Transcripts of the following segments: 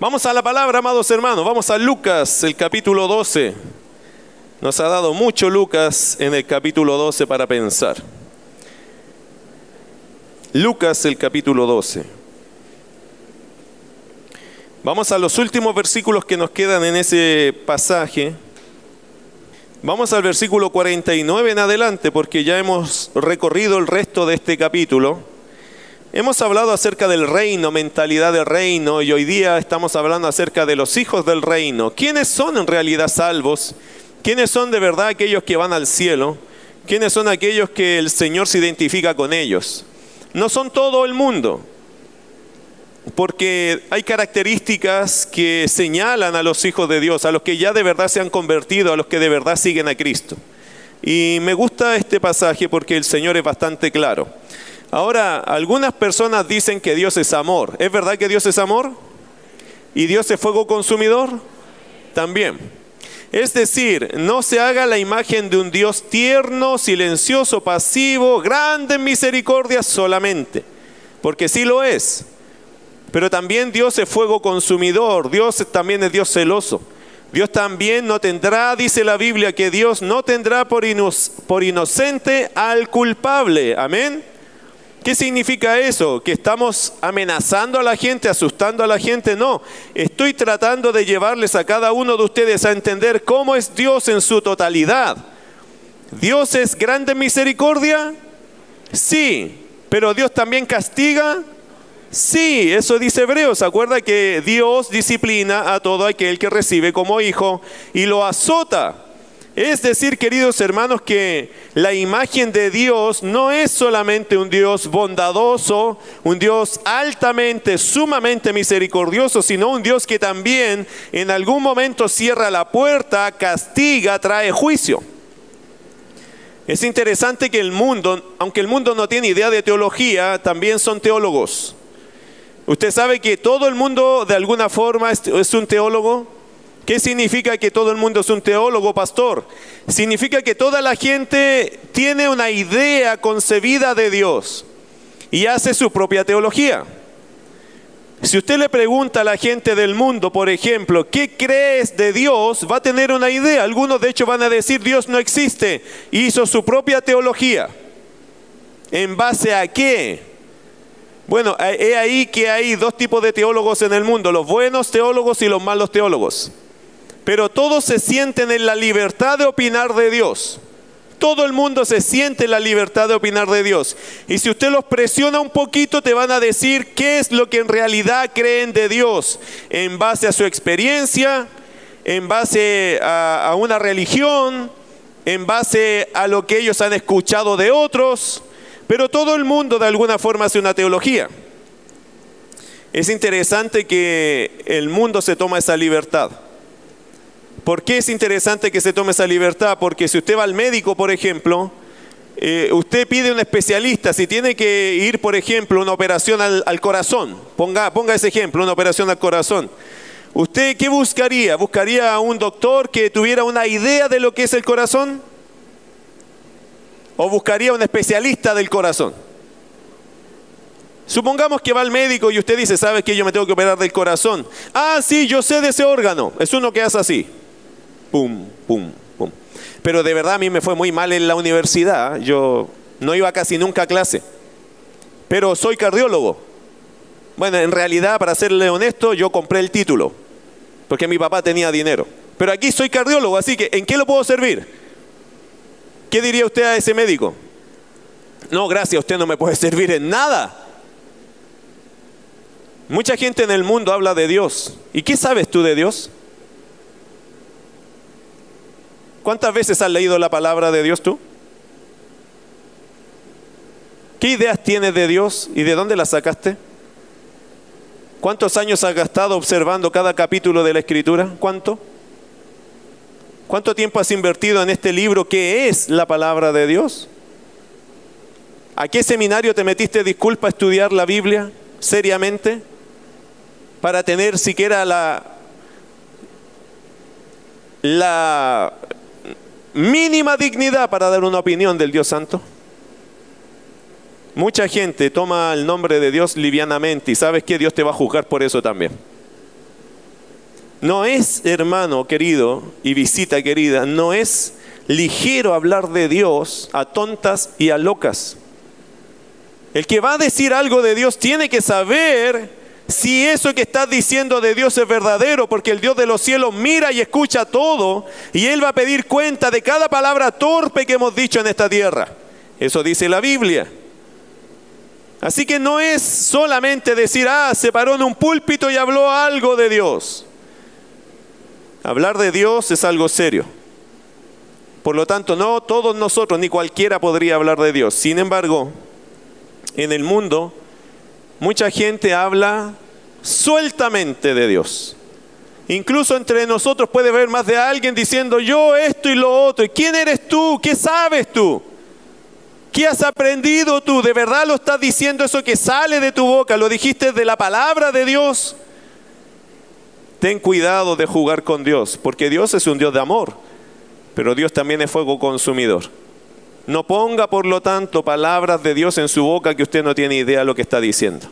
Vamos a la palabra, amados hermanos. Vamos a Lucas, el capítulo 12. Nos ha dado mucho Lucas en el capítulo 12 para pensar. Lucas, el capítulo 12. Vamos a los últimos versículos que nos quedan en ese pasaje. Vamos al versículo 49 en adelante porque ya hemos recorrido el resto de este capítulo. Hemos hablado acerca del reino, mentalidad del reino, y hoy día estamos hablando acerca de los hijos del reino. ¿Quiénes son en realidad salvos? ¿Quiénes son de verdad aquellos que van al cielo? ¿Quiénes son aquellos que el Señor se identifica con ellos? No son todo el mundo, porque hay características que señalan a los hijos de Dios, a los que ya de verdad se han convertido, a los que de verdad siguen a Cristo. Y me gusta este pasaje porque el Señor es bastante claro. Ahora, algunas personas dicen que Dios es amor. ¿Es verdad que Dios es amor? ¿Y Dios es fuego consumidor? También. Es decir, no se haga la imagen de un Dios tierno, silencioso, pasivo, grande en misericordia solamente, porque sí lo es. Pero también Dios es fuego consumidor, Dios también es Dios celoso. Dios también no tendrá, dice la Biblia, que Dios no tendrá por, por inocente al culpable. Amén. ¿Qué significa eso? ¿Que estamos amenazando a la gente, asustando a la gente? No, estoy tratando de llevarles a cada uno de ustedes a entender cómo es Dios en su totalidad. ¿Dios es grande en misericordia? Sí, pero Dios también castiga. Sí, eso dice Hebreos. Acuerda que Dios disciplina a todo aquel que recibe como hijo y lo azota es decir, queridos hermanos, que la imagen de Dios no es solamente un Dios bondadoso, un Dios altamente, sumamente misericordioso, sino un Dios que también en algún momento cierra la puerta, castiga, trae juicio. Es interesante que el mundo, aunque el mundo no tiene idea de teología, también son teólogos. Usted sabe que todo el mundo de alguna forma es un teólogo. ¿Qué significa que todo el mundo es un teólogo, pastor? Significa que toda la gente tiene una idea concebida de Dios y hace su propia teología. Si usted le pregunta a la gente del mundo, por ejemplo, ¿qué crees de Dios? Va a tener una idea. Algunos de hecho van a decir Dios no existe. Hizo su propia teología. ¿En base a qué? Bueno, he ahí que hay dos tipos de teólogos en el mundo, los buenos teólogos y los malos teólogos pero todos se sienten en la libertad de opinar de Dios. Todo el mundo se siente en la libertad de opinar de Dios. Y si usted los presiona un poquito, te van a decir qué es lo que en realidad creen de Dios, en base a su experiencia, en base a, una religión, en base a lo que ellos han escuchado de otros. Pero todo el mundo de alguna forma hace una teología. Es interesante que el mundo se toma esa libertad. ¿Por qué es interesante que se tome esa libertad? Porque si usted va al médico, por ejemplo, eh, usted pide un especialista, si tiene que ir, por ejemplo, una operación al, corazón, ponga, ponga ese ejemplo, una operación al corazón. ¿Usted qué buscaría? ¿Buscaría a un doctor que tuviera una idea de lo que es el corazón? ¿O buscaría a un especialista del corazón? Supongamos que va al médico y usted dice, ¿sabes que yo me tengo que operar del corazón? Ah, sí, yo sé de ese órgano. Es uno que hace así pum, pum, pum. Pero de verdad a mí me fue muy mal en la universidad. Yo no iba casi nunca a clase. Pero soy cardiólogo. Bueno, en realidad, para serle honesto, yo compré el título. Porque mi papá tenía dinero. Pero aquí soy cardiólogo, así que ¿en qué lo puedo servir? ¿Qué diría usted a ese médico? No, gracias, usted no me puede servir en nada. Mucha gente en el mundo habla de Dios. ¿Y qué sabes tú de Dios? ¿Cuántas veces has leído la palabra de Dios tú? ¿Qué ideas tienes de Dios y de dónde las sacaste? ¿Cuántos años has gastado observando cada capítulo de la Escritura? ¿Cuánto? ¿Cuánto tiempo has invertido en este libro que es la palabra de Dios? ¿A qué seminario te metiste, disculpa, a estudiar la Biblia seriamente? Para tener siquiera la, la mínima dignidad para dar una opinión del Dios Santo? Mucha gente toma el nombre de Dios livianamente y sabes que Dios te va a juzgar por eso también. No es, hermano querido y visita querida, no es ligero hablar de Dios a tontas y a locas. El que va a decir algo de Dios tiene que saber si eso que estás diciendo de Dios es verdadero, porque el Dios de los cielos mira y escucha todo, y Él va a pedir cuenta de cada palabra torpe que hemos dicho en esta tierra. Eso dice la Biblia. Así que no es solamente decir, ah, se paró en un púlpito y habló algo de Dios. Hablar de Dios es algo serio. Por lo tanto, no todos nosotros, ni cualquiera podría hablar de Dios. Sin embargo, en el mundo, mucha gente habla sueltamente de Dios. Incluso entre nosotros puede haber más de alguien diciendo yo esto y lo otro. ¿Y quién eres tú? ¿Qué sabes tú? ¿Qué has aprendido tú? ¿De verdad lo estás diciendo eso que sale de tu boca? ¿Lo dijiste de la palabra de Dios? Ten cuidado de jugar con Dios, porque Dios es un Dios de amor, pero Dios también es fuego consumidor. No ponga, por lo tanto, palabras de Dios en su boca que usted no tiene idea de lo que está diciendo.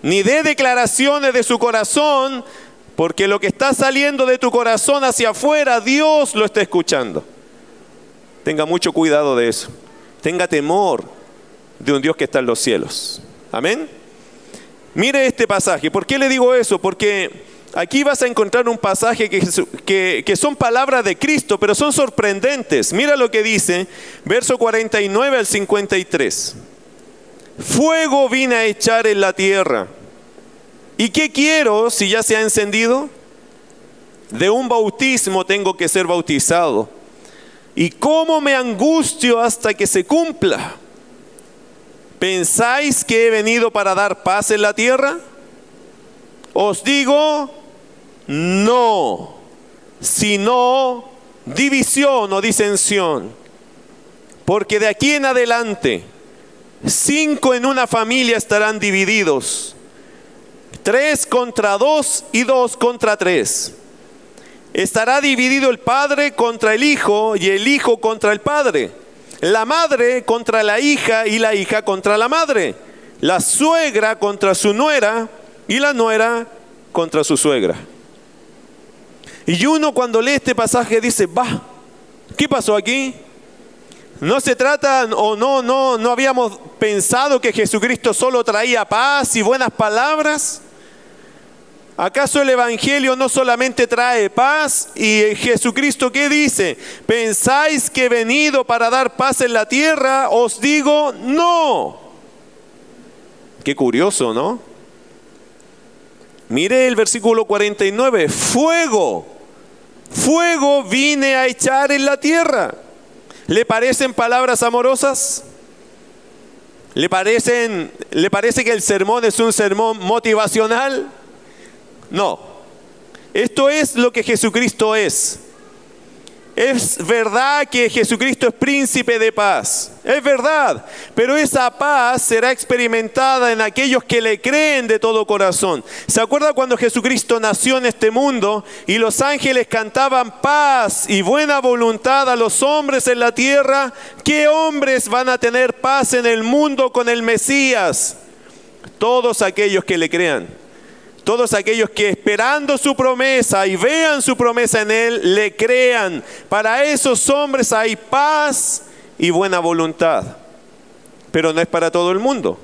Ni dé declaraciones de su corazón, porque lo que está saliendo de tu corazón hacia afuera, Dios lo está escuchando. Tenga mucho cuidado de eso. Tenga temor de un Dios que está en los cielos. Amén. Mire este pasaje. ¿Por qué le digo eso? Porque aquí vas a encontrar un pasaje que, que, son palabras de Cristo, pero son sorprendentes. Mira lo que dice, verso 49 al 53. Fuego vine a echar en la tierra. ¿Y qué quiero si ya se ha encendido? De un bautismo tengo que ser bautizado ¿Y cómo me angustio hasta que se cumpla? ¿Pensáis que he venido para dar paz en la tierra? Os digo, no, sino división o disensión. Porque de aquí en adelante, cinco en una familia estarán divididos. Tres contra dos y dos contra tres estará dividido el padre contra el hijo y el hijo contra el padre, la madre contra la hija y la hija contra la madre, la suegra contra su nuera y la nuera contra su suegra. Y uno cuando lee este pasaje dice, va, ¿qué pasó aquí? No se trata o no, no, no habíamos pensado que Jesucristo solo traía paz y buenas palabras. ¿Acaso el Evangelio no solamente trae paz? ¿Y Jesucristo qué dice? ¿Pensáis que he venido para dar paz en la tierra? Os digo, no. Qué curioso, ¿no? Mire el versículo 49, fuego, fuego vine a echar en la tierra. ¿Le parecen palabras amorosas? ¿Le, parecen, ¿Le parece que el sermón es un sermón motivacional? No. Esto es lo que Jesucristo es. Es verdad que Jesucristo es príncipe de paz. Es verdad. Pero esa paz será experimentada en aquellos que le creen de todo corazón. ¿Se acuerda cuando Jesucristo nació en este mundo y los ángeles cantaban paz y buena voluntad a los hombres en la tierra? ¿Qué hombres van a tener paz en el mundo con el Mesías? Todos aquellos que le crean. Todos aquellos que esperando su promesa y vean su promesa en Él, le crean. Para esos hombres hay paz y buena voluntad. Pero no es para todo el mundo.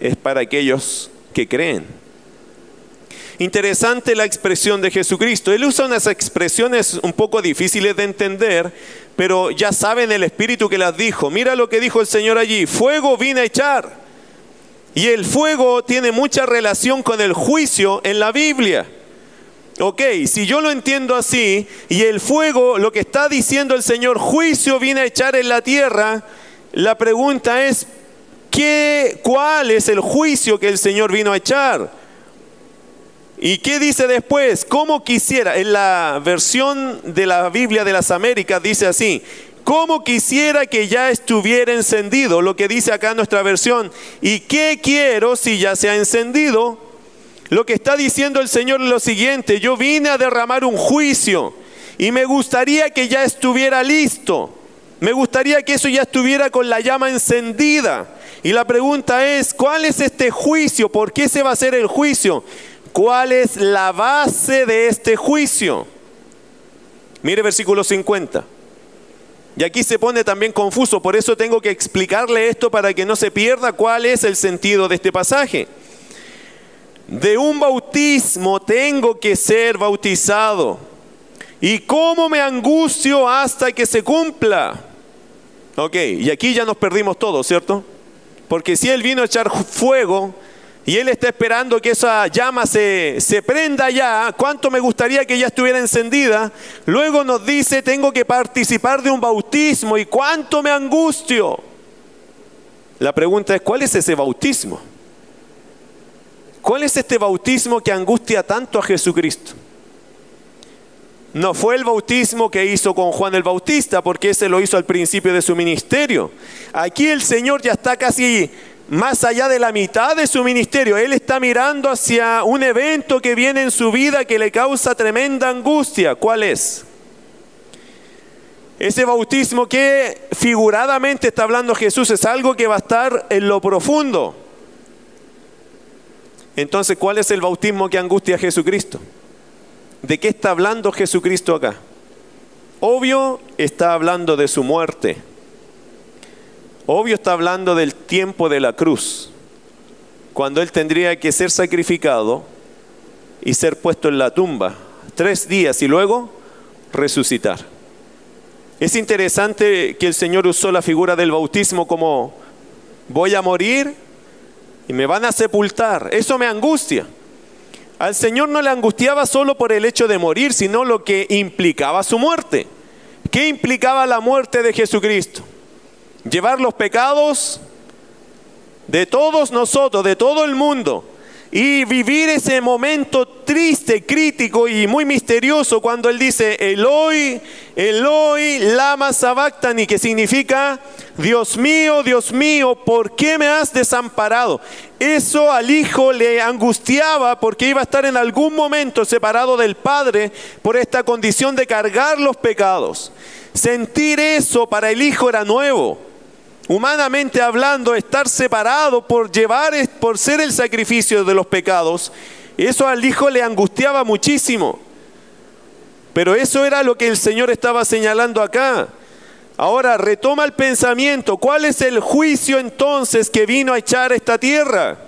Es para aquellos que creen. Interesante la expresión de Jesucristo. Él usa unas expresiones un poco difíciles de entender, pero ya saben el Espíritu que las dijo. Mira lo que dijo el Señor allí. Fuego vine a echar y el fuego tiene mucha relación con el juicio en la Biblia. Ok, si yo lo entiendo así, y el fuego, lo que está diciendo el Señor, juicio viene a echar en la tierra, la pregunta es, ¿qué, ¿cuál es el juicio que el Señor vino a echar? ¿Y qué dice después? ¿Cómo quisiera? En la versión de la Biblia de las Américas dice así, ¿Cómo quisiera que ya estuviera encendido? Lo que dice acá nuestra versión. ¿Y qué quiero si ya se ha encendido? Lo que está diciendo el Señor es lo siguiente. Yo vine a derramar un juicio y me gustaría que ya estuviera listo. Me gustaría que eso ya estuviera con la llama encendida. Y la pregunta es, ¿cuál es este juicio? ¿Por qué se va a hacer el juicio? ¿Cuál es la base de este juicio? Mire versículo 50. Y aquí se pone también confuso, por eso tengo que explicarle esto para que no se pierda cuál es el sentido de este pasaje. De un bautismo tengo que ser bautizado. ¿Y cómo me angustio hasta que se cumpla? Ok, y aquí ya nos perdimos todos, ¿cierto? Porque si Él vino a echar fuego y Él está esperando que esa llama se, se prenda ya, ¿cuánto me gustaría que ya estuviera encendida? Luego nos dice, tengo que participar de un bautismo y cuánto me angustio. La pregunta es, ¿cuál es ese bautismo? ¿Cuál es este bautismo que angustia tanto a Jesucristo? No fue el bautismo que hizo con Juan el Bautista, porque ese lo hizo al principio de su ministerio. Aquí el Señor ya está casi más allá de la mitad de su ministerio. Él está mirando hacia un evento que viene en su vida que le causa tremenda angustia. ¿Cuál es? Ese bautismo que figuradamente está hablando Jesús es algo que va a estar en lo profundo. Entonces, ¿cuál es el bautismo que angustia a Jesucristo? ¿De qué está hablando Jesucristo acá? Obvio está hablando de su muerte. Obvio está hablando del tiempo de la cruz, cuando Él tendría que ser sacrificado y ser puesto en la tumba tres días y luego resucitar. Es interesante que el Señor usó la figura del bautismo como voy a morir y me van a sepultar. Eso me angustia. Al Señor no le angustiaba solo por el hecho de morir, sino lo que implicaba su muerte. ¿Qué implicaba la muerte de Jesucristo? Llevar los pecados de todos nosotros, de todo el mundo, y vivir ese momento triste, crítico y muy misterioso cuando él dice, Eloi, Eloi, lama sabactani, que significa, Dios mío, Dios mío, ¿por qué me has desamparado? Eso al hijo le angustiaba porque iba a estar en algún momento separado del Padre por esta condición de cargar los pecados. Sentir eso para el hijo era nuevo. Humanamente hablando, estar separado por llevar, por ser el sacrificio de los pecados, eso al hijo le angustiaba muchísimo. Pero eso era lo que el Señor estaba señalando acá. Ahora retoma el pensamiento. ¿Cuál es el juicio entonces que vino a echar esta tierra?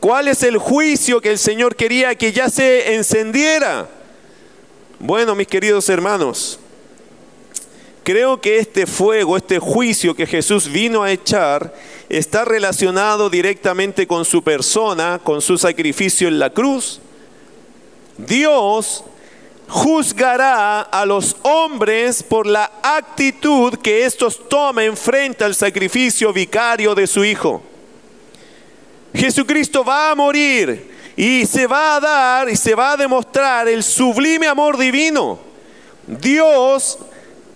¿Cuál es el juicio que el Señor quería que ya se encendiera? Bueno, mis queridos hermanos, creo que este fuego, este juicio que Jesús vino a echar, está relacionado directamente con su persona, con su sacrificio en la cruz. Dios juzgará a los hombres por la actitud que estos tomen frente al sacrificio vicario de su Hijo. Jesucristo va a morir y se va a dar y se va a demostrar el sublime amor divino. Dios,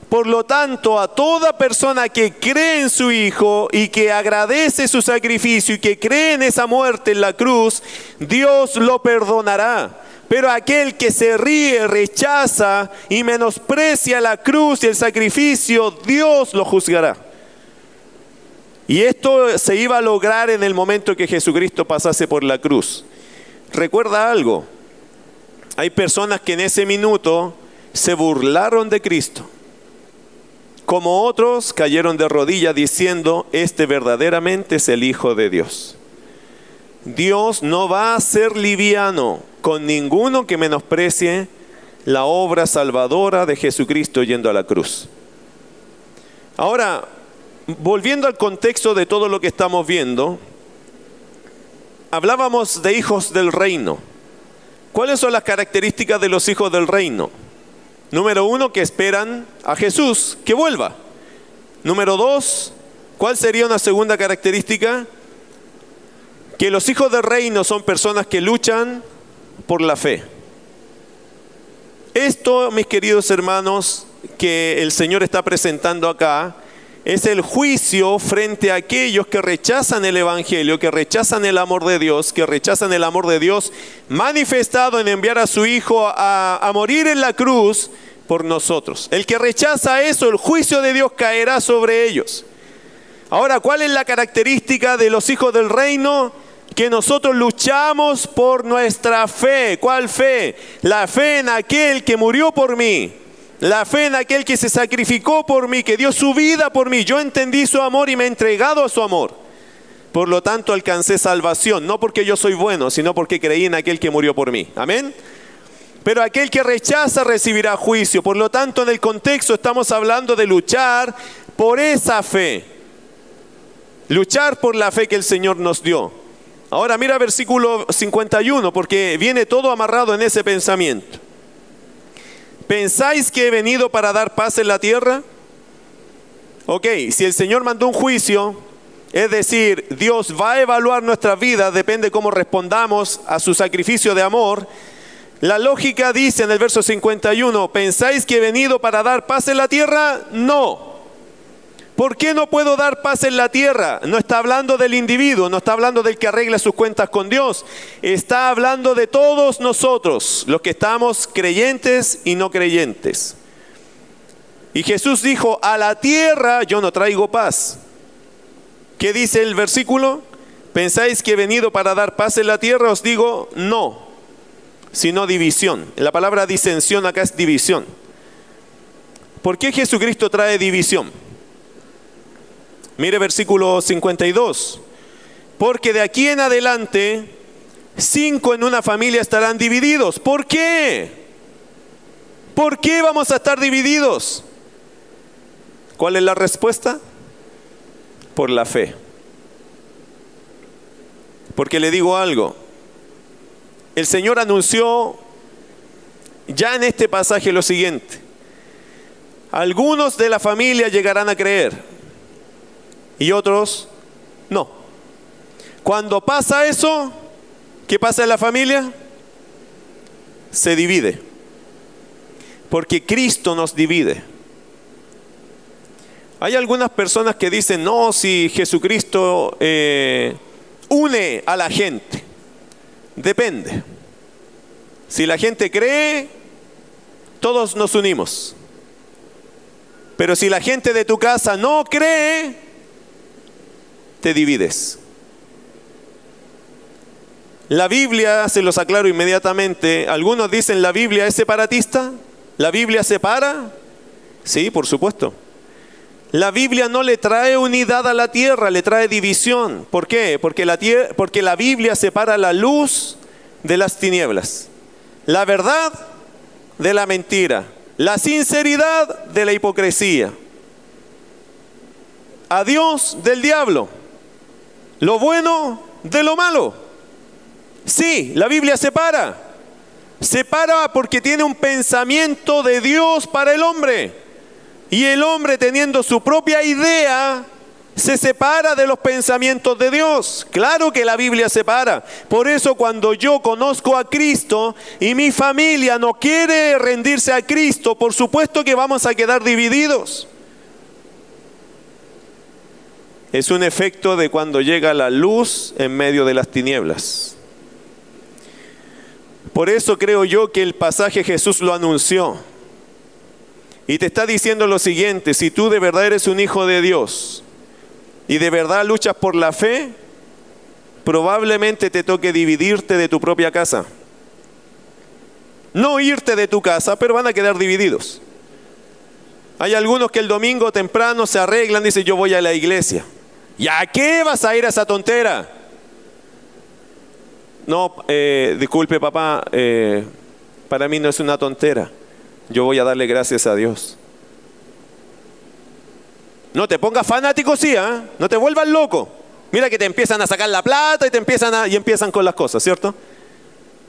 por lo tanto, a toda persona que cree en su Hijo y que agradece su sacrificio y que cree en esa muerte en la cruz, Dios lo perdonará pero aquel que se ríe, rechaza y menosprecia la cruz y el sacrificio, Dios lo juzgará. Y esto se iba a lograr en el momento que Jesucristo pasase por la cruz. Recuerda algo, hay personas que en ese minuto se burlaron de Cristo, como otros cayeron de rodillas diciendo, este verdaderamente es el Hijo de Dios. Dios no va a ser liviano con ninguno que menosprecie la obra salvadora de Jesucristo yendo a la cruz. Ahora, volviendo al contexto de todo lo que estamos viendo, hablábamos de hijos del reino. ¿Cuáles son las características de los hijos del reino? Número uno, que esperan a Jesús que vuelva. Número dos, ¿cuál sería una segunda característica? que los hijos del reino son personas que luchan por la fe. Esto, mis queridos hermanos, que el Señor está presentando acá, es el juicio frente a aquellos que rechazan el Evangelio, que rechazan el amor de Dios, que rechazan el amor de Dios manifestado en enviar a su Hijo a, a morir en la cruz por nosotros. El que rechaza eso, el juicio de Dios caerá sobre ellos. Ahora, ¿cuál es la característica de los hijos del reino? que nosotros luchamos por nuestra fe. ¿Cuál fe? La fe en aquel que murió por mí. La fe en aquel que se sacrificó por mí, que dio su vida por mí. Yo entendí su amor y me he entregado a su amor. Por lo tanto alcancé salvación, no porque yo soy bueno, sino porque creí en aquel que murió por mí. Amén. Pero aquel que rechaza recibirá juicio. Por lo tanto, en el contexto estamos hablando de luchar por esa fe. Luchar por la fe que el Señor nos dio. Ahora mira versículo 51, porque viene todo amarrado en ese pensamiento. ¿Pensáis que he venido para dar paz en la tierra? Ok, si el Señor mandó un juicio, es decir, Dios va a evaluar nuestra vida, depende cómo respondamos a su sacrificio de amor. La lógica dice en el verso 51, ¿pensáis que he venido para dar paz en la tierra? No. ¿Por qué no puedo dar paz en la tierra? No está hablando del individuo, no está hablando del que arregla sus cuentas con Dios. Está hablando de todos nosotros, los que estamos creyentes y no creyentes. Y Jesús dijo, a la tierra yo no traigo paz. ¿Qué dice el versículo? ¿Pensáis que he venido para dar paz en la tierra? Os digo, no, sino división. La palabra disensión acá es división. ¿Por qué Jesucristo trae división? Mire versículo 52. Porque de aquí en adelante, cinco en una familia estarán divididos. ¿Por qué? ¿Por qué vamos a estar divididos? ¿Cuál es la respuesta? Por la fe. Porque le digo algo. El Señor anunció ya en este pasaje lo siguiente. Algunos de la familia llegarán a creer y otros no. Cuando pasa eso, ¿qué pasa en la familia? Se divide. Porque Cristo nos divide. Hay algunas personas que dicen, no, si Jesucristo eh, une a la gente. Depende. Si la gente cree, todos nos unimos. Pero si la gente de tu casa no cree, te divides. La Biblia, se los aclaro inmediatamente, algunos dicen la Biblia es separatista, la Biblia separa. Sí, por supuesto. La Biblia no le trae unidad a la tierra, le trae división. ¿Por qué? Porque la, porque la Biblia separa la luz de las tinieblas, la verdad de la mentira, la sinceridad de la hipocresía, a Dios del diablo lo bueno de lo malo. Sí, la Biblia separa. Separa porque tiene un pensamiento de Dios para el hombre. Y el hombre teniendo su propia idea, se separa de los pensamientos de Dios. Claro que la Biblia separa. Por eso cuando yo conozco a Cristo y mi familia no quiere rendirse a Cristo, por supuesto que vamos a quedar divididos. Es un efecto de cuando llega la luz en medio de las tinieblas. Por eso creo yo que el pasaje Jesús lo anunció. Y te está diciendo lo siguiente, si tú de verdad eres un hijo de Dios y de verdad luchas por la fe, probablemente te toque dividirte de tu propia casa. No irte de tu casa, pero van a quedar divididos. Hay algunos que el domingo temprano se arreglan, dicen yo voy a la iglesia. ¿Y a qué vas a ir a esa tontera? No, eh, disculpe papá, eh, para mí no es una tontera. Yo voy a darle gracias a Dios. No te pongas fanático, sí, ¿eh? no te vuelvas loco. Mira que te empiezan a sacar la plata y te empiezan a, y empiezan con las cosas, ¿cierto?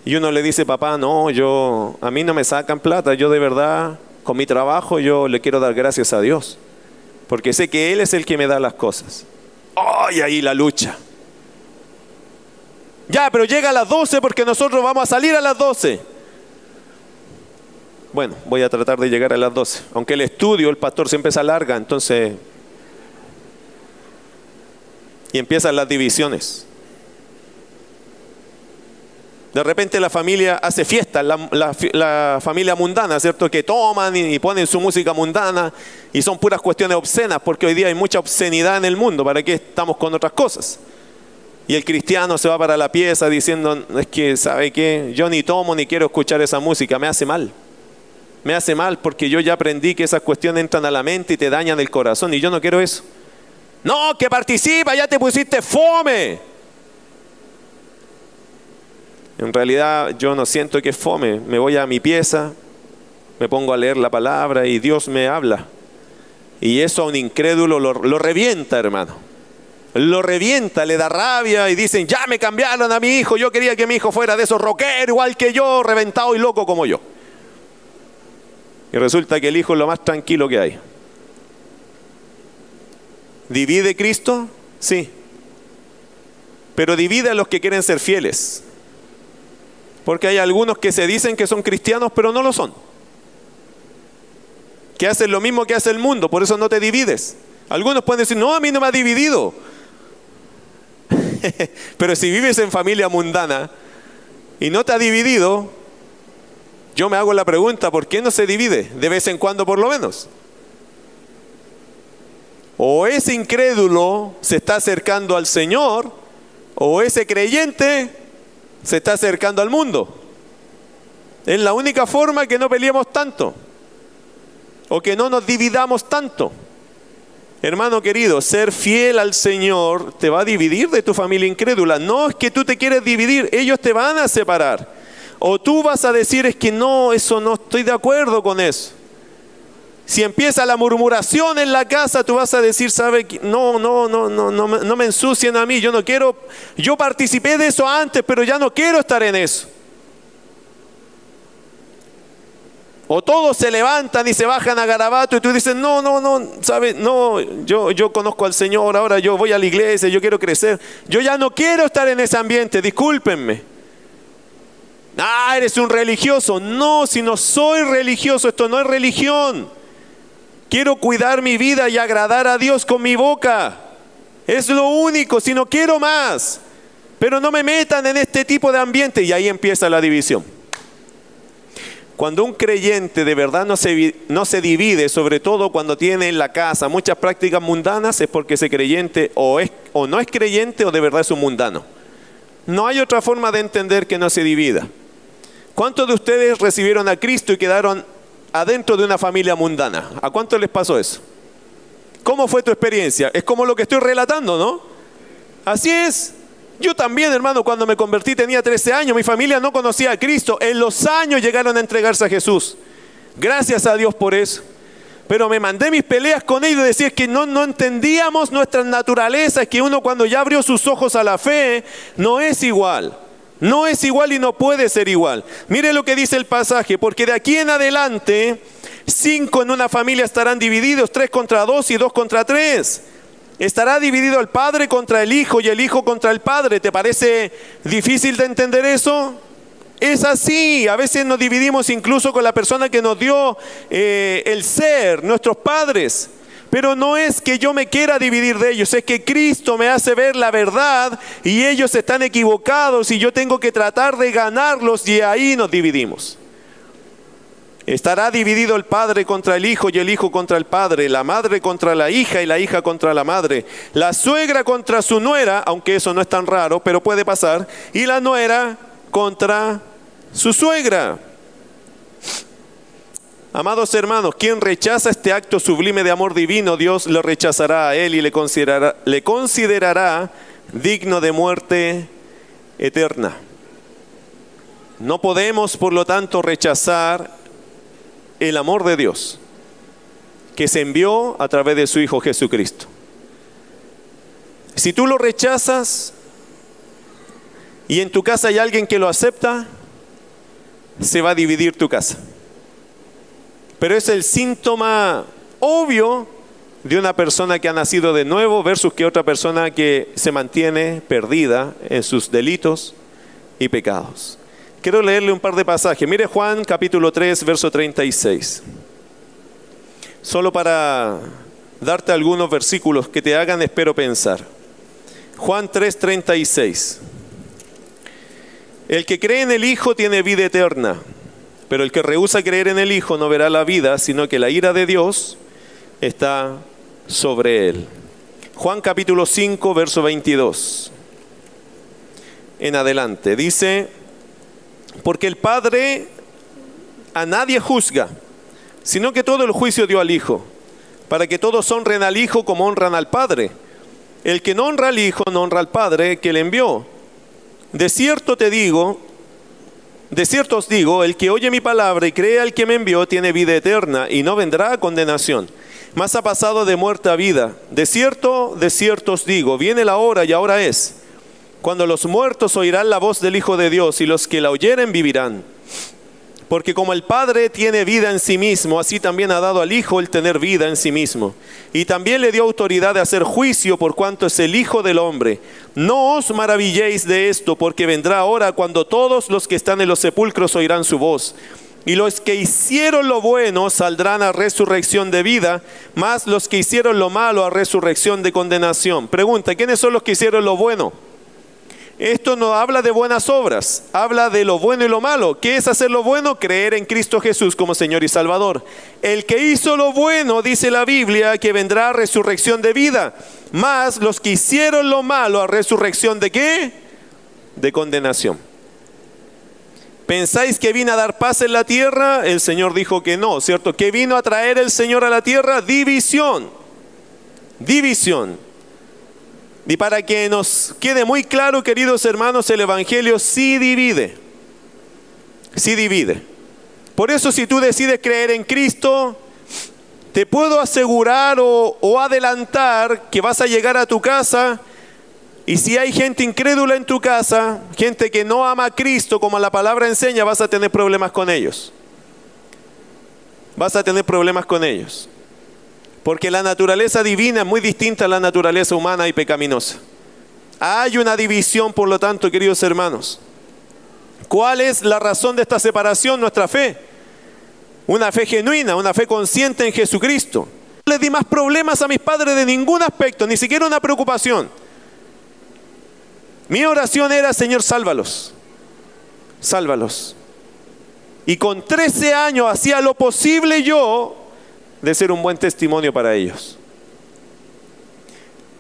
Y uno le dice, papá, no, yo, a mí no me sacan plata, yo de verdad, con mi trabajo, yo le quiero dar gracias a Dios, porque sé que Él es el que me da las cosas. ¡Ay, ahí la lucha! Ya, pero llega a las 12 porque nosotros vamos a salir a las 12. Bueno, voy a tratar de llegar a las 12. Aunque el estudio, el pastor siempre se alarga, entonces... Y empiezan las divisiones. De repente la familia hace fiesta, la, familia mundana, ¿cierto? Que toman y, ponen su música mundana y son puras cuestiones obscenas, porque hoy día hay mucha obscenidad en el mundo, ¿para qué estamos con otras cosas? Y el cristiano se va para la pieza diciendo, es que, ¿sabe qué? Yo ni tomo ni quiero escuchar esa música, me hace mal. Me hace mal porque yo ya aprendí que esas cuestiones entran a la mente y te dañan el corazón y yo no quiero eso. No, que participa, ya te pusiste fome. En realidad yo no siento que fome. Me voy a mi pieza, me pongo a leer la palabra y Dios me habla. Y eso a un incrédulo lo, lo revienta, hermano. Lo revienta, le da rabia y dicen, ya me cambiaron a mi hijo, yo quería que mi hijo fuera de esos rockeros igual que yo, reventado y loco como yo. Y resulta que el hijo es lo más tranquilo que hay. ¿Divide Cristo? Sí. Pero divide a los que quieren ser fieles. Porque hay algunos que se dicen que son cristianos, pero no lo son. Que hacen lo mismo que hace el mundo, por eso no te divides. Algunos pueden decir, no, a mí no me ha dividido. pero si vives en familia mundana y no te ha dividido, yo me hago la pregunta, ¿por qué no se divide? De vez en cuando por lo menos. O ese incrédulo se está acercando al Señor, o ese creyente se está acercando al mundo. Es la única forma que no peleemos tanto, o que no nos dividamos tanto. Hermano querido, ser fiel al Señor te va a dividir de tu familia incrédula. No es que tú te quieres dividir, ellos te van a separar. O tú vas a decir es que no, eso no estoy de acuerdo con eso. Si empieza la murmuración en la casa, tú vas a decir, sabe, no, no, no, no, no, no me ensucien a mí, yo no quiero, yo participé de eso antes, pero ya no quiero estar en eso. O todos se levantan y se bajan a garabato y tú dices, no, no, no, sabes, no, yo, yo conozco al Señor, ahora yo voy a la iglesia, yo quiero crecer, yo ya no quiero estar en ese ambiente, discúlpenme. Ah, eres un religioso. No, si no soy religioso, esto no es religión. Quiero cuidar mi vida y agradar a Dios con mi boca. Es lo único, si no quiero más. Pero no me metan en este tipo de ambiente y ahí empieza la división. Cuando un creyente de verdad no se, no se divide, sobre todo cuando tiene en la casa muchas prácticas mundanas, es porque ese creyente o, es, o no es creyente o de verdad es un mundano. No hay otra forma de entender que no se divida. ¿Cuántos de ustedes recibieron a Cristo y quedaron adentro de una familia mundana. ¿A cuánto les pasó eso? ¿Cómo fue tu experiencia? Es como lo que estoy relatando, ¿no? Así es. Yo también, hermano, cuando me convertí tenía 13 años, mi familia no conocía a Cristo. En los años llegaron a entregarse a Jesús. Gracias a Dios por eso. Pero me mandé mis peleas con ellos y decía que no, no entendíamos nuestras naturalezas, que uno cuando ya abrió sus ojos a la fe no es igual. No es igual y no puede ser igual. Mire lo que dice el pasaje, porque de aquí en adelante, cinco en una familia estarán divididos, tres contra dos y dos contra tres. Estará dividido el padre contra el hijo y el hijo contra el padre. ¿Te parece difícil de entender eso? Es así, a veces nos dividimos incluso con la persona que nos dio eh, el ser, nuestros padres. Pero no es que yo me quiera dividir de ellos, es que Cristo me hace ver la verdad y ellos están equivocados y yo tengo que tratar de ganarlos y ahí nos dividimos. Estará dividido el padre contra el hijo y el hijo contra el padre, la madre contra la hija y la hija contra la madre, la suegra contra su nuera, aunque eso no es tan raro, pero puede pasar, y la nuera contra su suegra. Amados hermanos, quien rechaza este acto sublime de amor divino, Dios lo rechazará a él y le considerará, le considerará digno de muerte eterna. No podemos, por lo tanto, rechazar el amor de Dios que se envió a través de su Hijo Jesucristo. Si tú lo rechazas y en tu casa hay alguien que lo acepta, se va a dividir tu casa. Pero es el síntoma obvio de una persona que ha nacido de nuevo versus que otra persona que se mantiene perdida en sus delitos y pecados. Quiero leerle un par de pasajes. Mire Juan capítulo 3, verso 36. Solo para darte algunos versículos que te hagan, espero pensar. Juan 3, 36. El que cree en el Hijo tiene vida eterna pero el que rehúsa creer en el Hijo no verá la vida, sino que la ira de Dios está sobre él. Juan capítulo 5, verso 22. en adelante. Dice, porque el Padre a nadie juzga, sino que todo el juicio dio al Hijo, para que todos honren al Hijo como honran al Padre. El que no honra al Hijo no honra al Padre que le envió. De cierto te digo, de cierto os digo, el que oye mi palabra y cree al que me envió tiene vida eterna y no vendrá a condenación, mas ha pasado de muerte a vida. De cierto, de cierto os digo, viene la hora y ahora es cuando los muertos oirán la voz del Hijo de Dios y los que la oyeren vivirán. Porque como el Padre tiene vida en sí mismo, así también ha dado al Hijo el tener vida en sí mismo. Y también le dio autoridad de hacer juicio por cuanto es el Hijo del Hombre. No os maravilléis de esto, porque vendrá hora cuando todos los que están en los sepulcros oirán su voz. Y los que hicieron lo bueno saldrán a resurrección de vida, más los que hicieron lo malo a resurrección de condenación. Pregunta, ¿quiénes son los que hicieron lo bueno? Esto no habla de buenas obras, habla de lo bueno y lo malo. ¿Qué es hacer lo bueno? Creer en Cristo Jesús como Señor y Salvador. El que hizo lo bueno, dice la Biblia, que vendrá resurrección de vida. Más los que hicieron lo malo a resurrección de qué? De condenación. ¿Pensáis que vino a dar paz en la tierra? El Señor dijo que no, ¿cierto? ¿Que vino a traer el Señor a la tierra? División. División. Y para que nos quede muy claro, queridos hermanos, el Evangelio sí divide. Sí divide. Por eso si tú decides creer en Cristo, te puedo asegurar o, adelantar que vas a llegar a tu casa y si hay gente incrédula en tu casa, gente que no ama a Cristo como la palabra enseña, vas a tener problemas con ellos. Vas a tener problemas con ellos. Porque la naturaleza divina es muy distinta a la naturaleza humana y pecaminosa. Hay una división, por lo tanto, queridos hermanos. ¿Cuál es la razón de esta separación? Nuestra fe. Una fe genuina, una fe consciente en Jesucristo. No le di más problemas a mis padres de ningún aspecto, ni siquiera una preocupación. Mi oración era, Señor, sálvalos. Sálvalos. Y con 13 años hacía lo posible yo de ser un buen testimonio para ellos.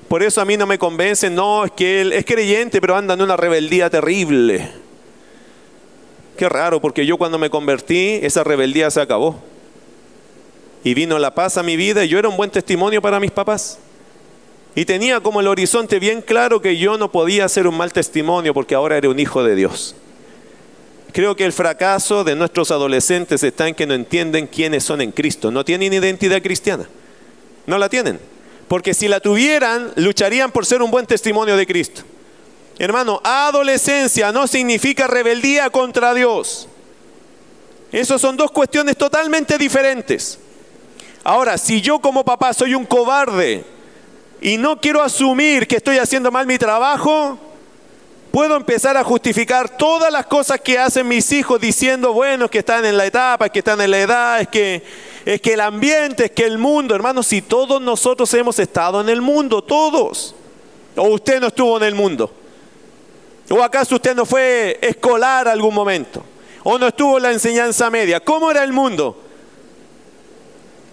Por eso a mí no me convence, no, es que él es creyente, pero anda en una rebeldía terrible. Qué raro, porque yo cuando me convertí, esa rebeldía se acabó. Y vino la paz a mi vida y yo era un buen testimonio para mis papás. Y tenía como el horizonte bien claro que yo no podía ser un mal testimonio porque ahora era un hijo de Dios. Creo que el fracaso de nuestros adolescentes está en que no entienden quiénes son en Cristo. No tienen identidad cristiana. No la tienen. Porque si la tuvieran, lucharían por ser un buen testimonio de Cristo. Hermano, adolescencia no significa rebeldía contra Dios. Esas son dos cuestiones totalmente diferentes. Ahora, si yo como papá soy un cobarde y no quiero asumir que estoy haciendo mal mi trabajo, puedo empezar a justificar todas las cosas que hacen mis hijos diciendo, bueno, que están en la etapa, que están en la edad, es que, es que el ambiente, es que el mundo, hermanos, si todos nosotros hemos estado en el mundo, todos. ¿O usted no estuvo en el mundo? ¿O acaso usted no fue escolar algún momento? ¿O no estuvo en la enseñanza media? ¿Cómo era el mundo?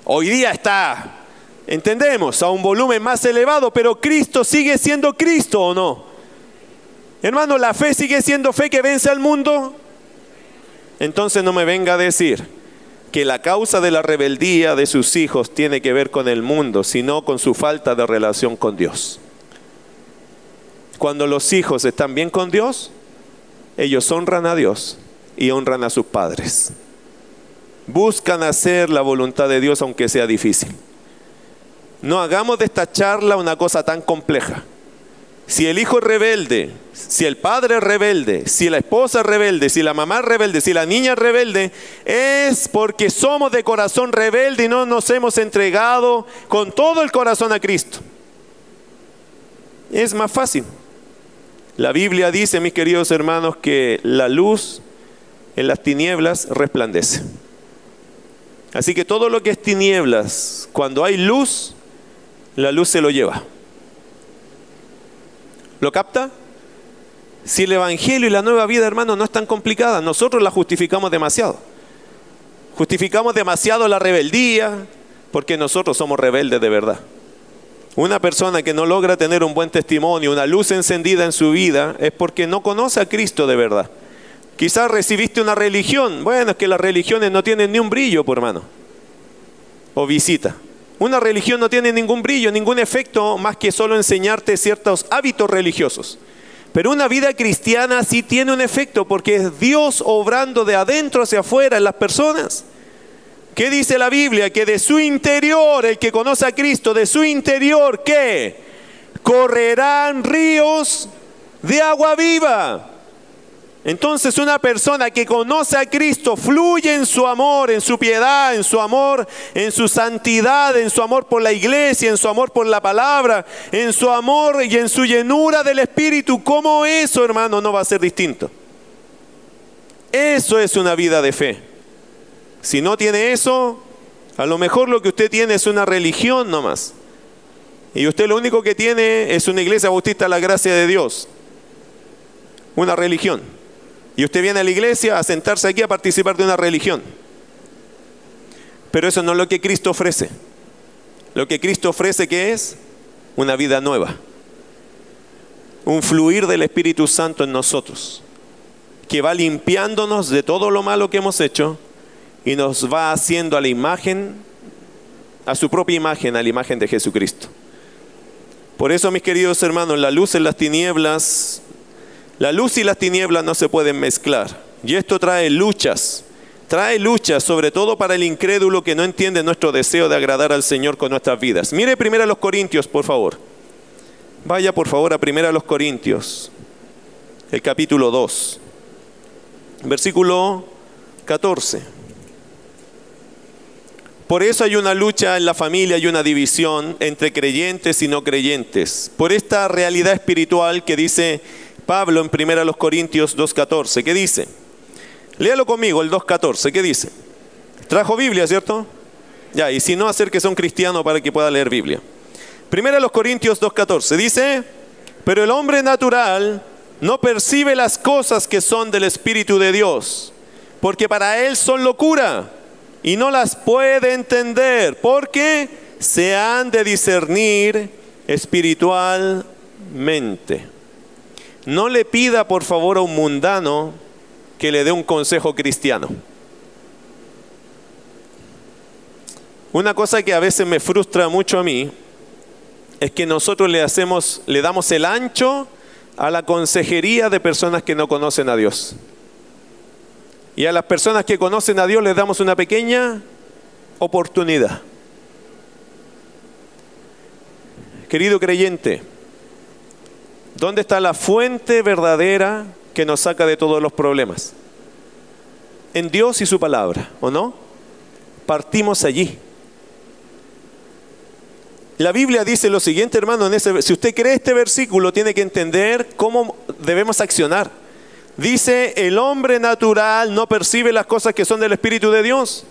Hoy día está, entendemos, a un volumen más elevado, pero Cristo sigue siendo Cristo o no. Hermano, ¿la fe sigue siendo fe que vence al mundo? Entonces no me venga a decir que la causa de la rebeldía de sus hijos tiene que ver con el mundo, sino con su falta de relación con Dios. Cuando los hijos están bien con Dios, ellos honran a Dios y honran a sus padres. Buscan hacer la voluntad de Dios aunque sea difícil. No hagamos de esta charla una cosa tan compleja. Si el hijo es rebelde, si el padre es rebelde, si la esposa es rebelde, si la mamá es rebelde, si la niña es rebelde, es porque somos de corazón rebelde y no nos hemos entregado con todo el corazón a Cristo. Es más fácil. La Biblia dice, mis queridos hermanos, que la luz en las tinieblas resplandece. Así que todo lo que es tinieblas, cuando hay luz, la luz se lo lleva. ¿Lo capta? Si el Evangelio y la nueva vida, hermano, no es tan complicada, nosotros la justificamos demasiado. Justificamos demasiado la rebeldía porque nosotros somos rebeldes de verdad. Una persona que no logra tener un buen testimonio, una luz encendida en su vida, es porque no conoce a Cristo de verdad. Quizás recibiste una religión. Bueno, es que las religiones no tienen ni un brillo, por hermano. O visita. Una religión no tiene ningún brillo, ningún efecto más que solo enseñarte ciertos hábitos religiosos. Pero una vida cristiana sí tiene un efecto porque es Dios obrando de adentro hacia afuera en las personas. ¿Qué dice la Biblia? Que de su interior, el que conoce a Cristo, de su interior, ¿qué? Correrán ríos de agua viva. Entonces una persona que conoce a Cristo fluye en su amor, en su piedad, en su amor, en su santidad, en su amor por la iglesia, en su amor por la palabra, en su amor y en su llenura del Espíritu. ¿Cómo eso, hermano, no va a ser distinto? Eso es una vida de fe. Si no tiene eso, a lo mejor lo que usted tiene es una religión nomás. Y usted lo único que tiene es una iglesia bautista a la gracia de Dios. Una religión. Y usted viene a la iglesia a sentarse aquí a participar de una religión. Pero eso no es lo que Cristo ofrece. Lo que Cristo ofrece que es una vida nueva. Un fluir del Espíritu Santo en nosotros. Que va limpiándonos de todo lo malo que hemos hecho y nos va haciendo a la imagen, a su propia imagen, a la imagen de Jesucristo. Por eso, mis queridos hermanos, la luz en las tinieblas, la luz y las tinieblas no se pueden mezclar. Y esto trae luchas, trae luchas, sobre todo para el incrédulo que no entiende nuestro deseo de agradar al Señor con nuestras vidas. Mire primero a los Corintios, por favor. Vaya por favor a primero a los Corintios, el capítulo 2, versículo 14. Por eso hay una lucha en la familia, hay una división entre creyentes y no creyentes. Por esta realidad espiritual que dice Pablo en 1 Corintios 2.14. ¿Qué dice? Léalo conmigo, el 2.14. ¿Qué dice? Trajo Biblia, ¿cierto? Ya, y si no, que son cristiano para que pueda leer Biblia. 1 Corintios 2.14 dice, pero el hombre natural no percibe las cosas que son del Espíritu de Dios, porque para él son locura y no las puede entender porque se han de discernir espiritualmente. No le pida por favor a un mundano que le dé un consejo cristiano. Una cosa que a veces me frustra mucho a mí es que nosotros le hacemos le damos el ancho a la consejería de personas que no conocen a Dios. Y a las personas que conocen a Dios les damos una pequeña oportunidad. Querido creyente, ¿dónde está la fuente verdadera que nos saca de todos los problemas? En Dios y su palabra, ¿o no? Partimos allí. La Biblia dice lo siguiente, hermano, en ese, si usted cree este versículo, tiene que entender cómo debemos accionar. Dice, el hombre natural no percibe las cosas que son del Espíritu de Dios.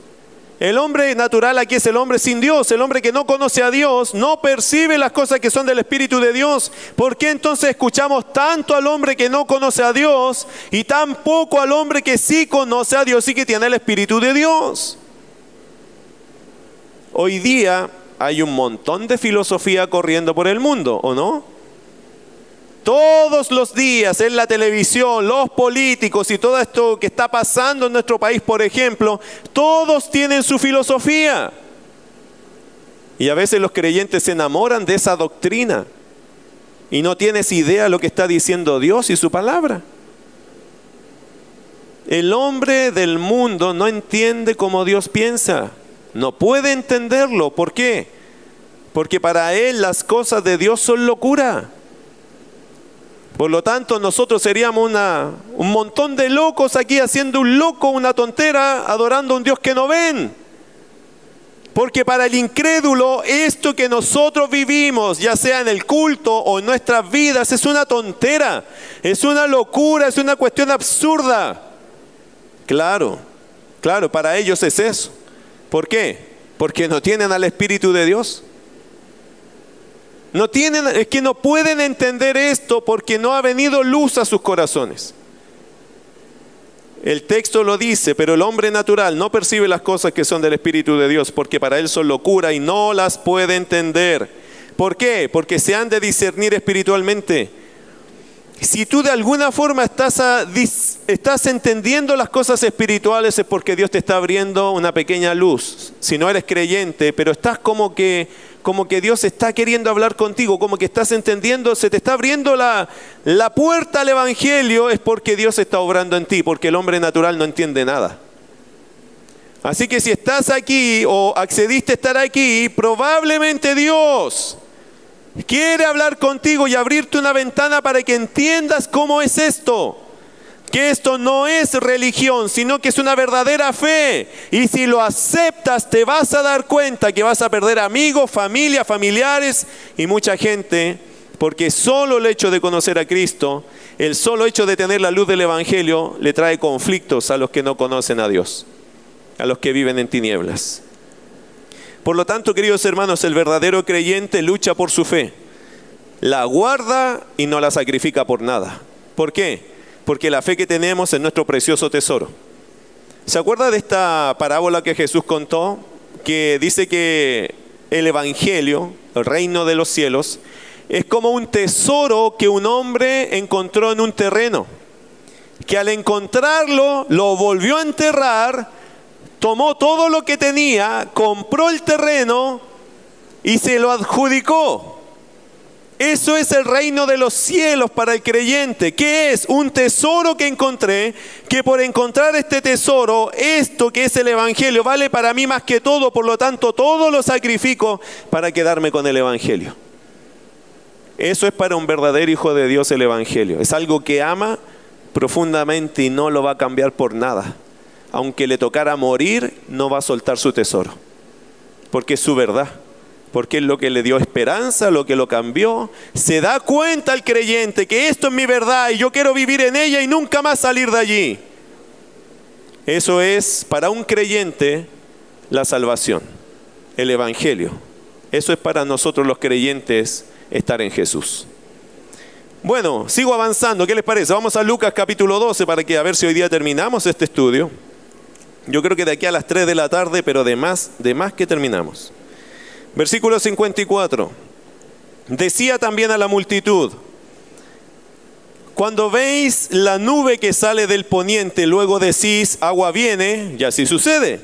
El hombre natural aquí es el hombre sin Dios, el hombre que no conoce a Dios, no percibe las cosas que son del Espíritu de Dios. ¿Por qué entonces escuchamos tanto al hombre que no conoce a Dios y tan poco al hombre que sí conoce a Dios y que tiene el Espíritu de Dios? Hoy día hay un montón de filosofía corriendo por el mundo, ¿o no? Todos los días en la televisión, los políticos y todo esto que está pasando en nuestro país, por ejemplo, todos tienen su filosofía. Y a veces los creyentes se enamoran de esa doctrina y no tienes idea de lo que está diciendo Dios y su palabra. El hombre del mundo no entiende cómo Dios piensa. No puede entenderlo. ¿Por qué? Porque para él las cosas de Dios son locura. Por lo tanto, nosotros seríamos una, un montón de locos aquí haciendo un loco, una tontera, adorando a un Dios que no ven. Porque para el incrédulo esto que nosotros vivimos, ya sea en el culto o en nuestras vidas, es una tontera, es una locura, es una cuestión absurda. Claro, claro, para ellos es eso. ¿Por qué? Porque no tienen al Espíritu de Dios. No tienen, es que no pueden entender esto porque no ha venido luz a sus corazones. El texto lo dice, pero el hombre natural no percibe las cosas que son del Espíritu de Dios porque para él son locura y no las puede entender ¿Por qué? Porque se han de discernir espiritualmente. Si tú de alguna forma estás, estás entendiendo las cosas espirituales es porque Dios te está abriendo una pequeña luz. Si no eres creyente, pero estás como que, como que Dios está queriendo hablar contigo, como que estás entendiendo, se te está abriendo la, la puerta al Evangelio, es porque Dios está obrando en ti, porque el hombre natural no entiende nada. Así que si estás aquí o accediste a estar aquí, probablemente Dios quiere hablar contigo y abrirte una ventana para que entiendas cómo es esto. Que esto no es religión, sino que es una verdadera fe. Y si lo aceptas, te vas a dar cuenta que vas a perder amigos, familia, familiares y mucha gente, porque solo el hecho de conocer a Cristo, el solo hecho de tener la luz del Evangelio, le trae conflictos a los que no conocen a Dios a los que viven en tinieblas. Por lo tanto, queridos hermanos, el verdadero creyente lucha por su fe, la guarda y no la sacrifica por nada. ¿Por qué? Porque la fe que tenemos es nuestro precioso tesoro. ¿Se acuerda de esta parábola que Jesús contó? Que dice que el Evangelio, el reino de los cielos, es como un tesoro que un hombre encontró en un terreno, que al encontrarlo lo volvió a enterrar tomó todo lo que tenía, compró el terreno y se lo adjudicó. Eso es el reino de los cielos para el creyente, que es un tesoro que encontré, que por encontrar este tesoro, esto que es el Evangelio, vale para mí más que todo, por lo tanto todo lo sacrifico para quedarme con el Evangelio. Eso es para un verdadero hijo de Dios el Evangelio. Es algo que ama profundamente y no lo va a cambiar por nada aunque le tocara morir, no va a soltar su tesoro. Porque es su verdad. Porque es lo que le dio esperanza, lo que lo cambió. Se da cuenta el creyente que esto es mi verdad y yo quiero vivir en ella y nunca más salir de allí. Eso es para un creyente la salvación, el Evangelio. Eso es para nosotros los creyentes estar en Jesús. Bueno, sigo avanzando. ¿Qué les parece? Vamos a Lucas capítulo 12 para que a ver si hoy día terminamos este estudio. Yo creo que de aquí a las 3 de la tarde, pero de más, de más que terminamos. Versículo 54. Decía también a la multitud, cuando veis la nube que sale del poniente, luego decís, agua viene, y así sucede.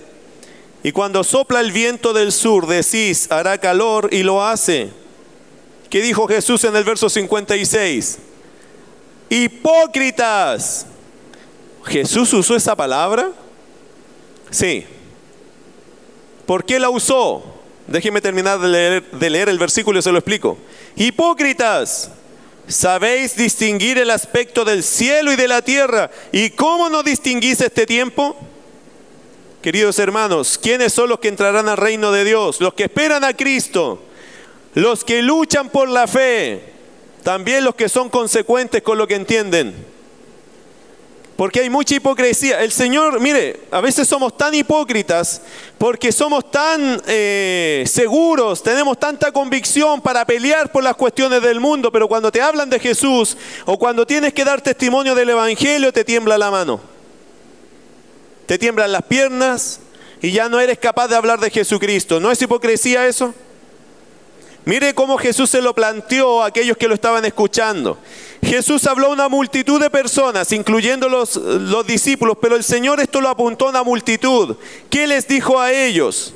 Y cuando sopla el viento del sur, decís, hará calor, y lo hace. ¿Qué dijo Jesús en el verso 56? Hipócritas. ¿Jesús usó esa palabra? Sí. ¿Por qué la usó? Déjeme terminar de leer, el versículo y se lo explico. Hipócritas, ¿sabéis distinguir el aspecto del cielo y de la tierra? ¿Y cómo no distinguís este tiempo? Queridos hermanos, ¿quiénes son los que entrarán al reino de Dios? Los que esperan a Cristo, los que luchan por la fe, también los que son consecuentes con lo que entienden. Porque hay mucha hipocresía. El Señor, mire, a veces somos tan hipócritas porque somos tan eh, seguros, tenemos tanta convicción para pelear por las cuestiones del mundo, pero cuando te hablan de Jesús o cuando tienes que dar testimonio del Evangelio, te tiembla la mano. Te tiemblan las piernas y ya no eres capaz de hablar de Jesucristo. ¿No es hipocresía eso? Mire cómo Jesús se lo planteó a aquellos que lo estaban escuchando. Jesús habló a una multitud de personas, incluyendo los, los discípulos, pero el Señor esto lo apuntó a una multitud. ¿Qué les dijo a ellos?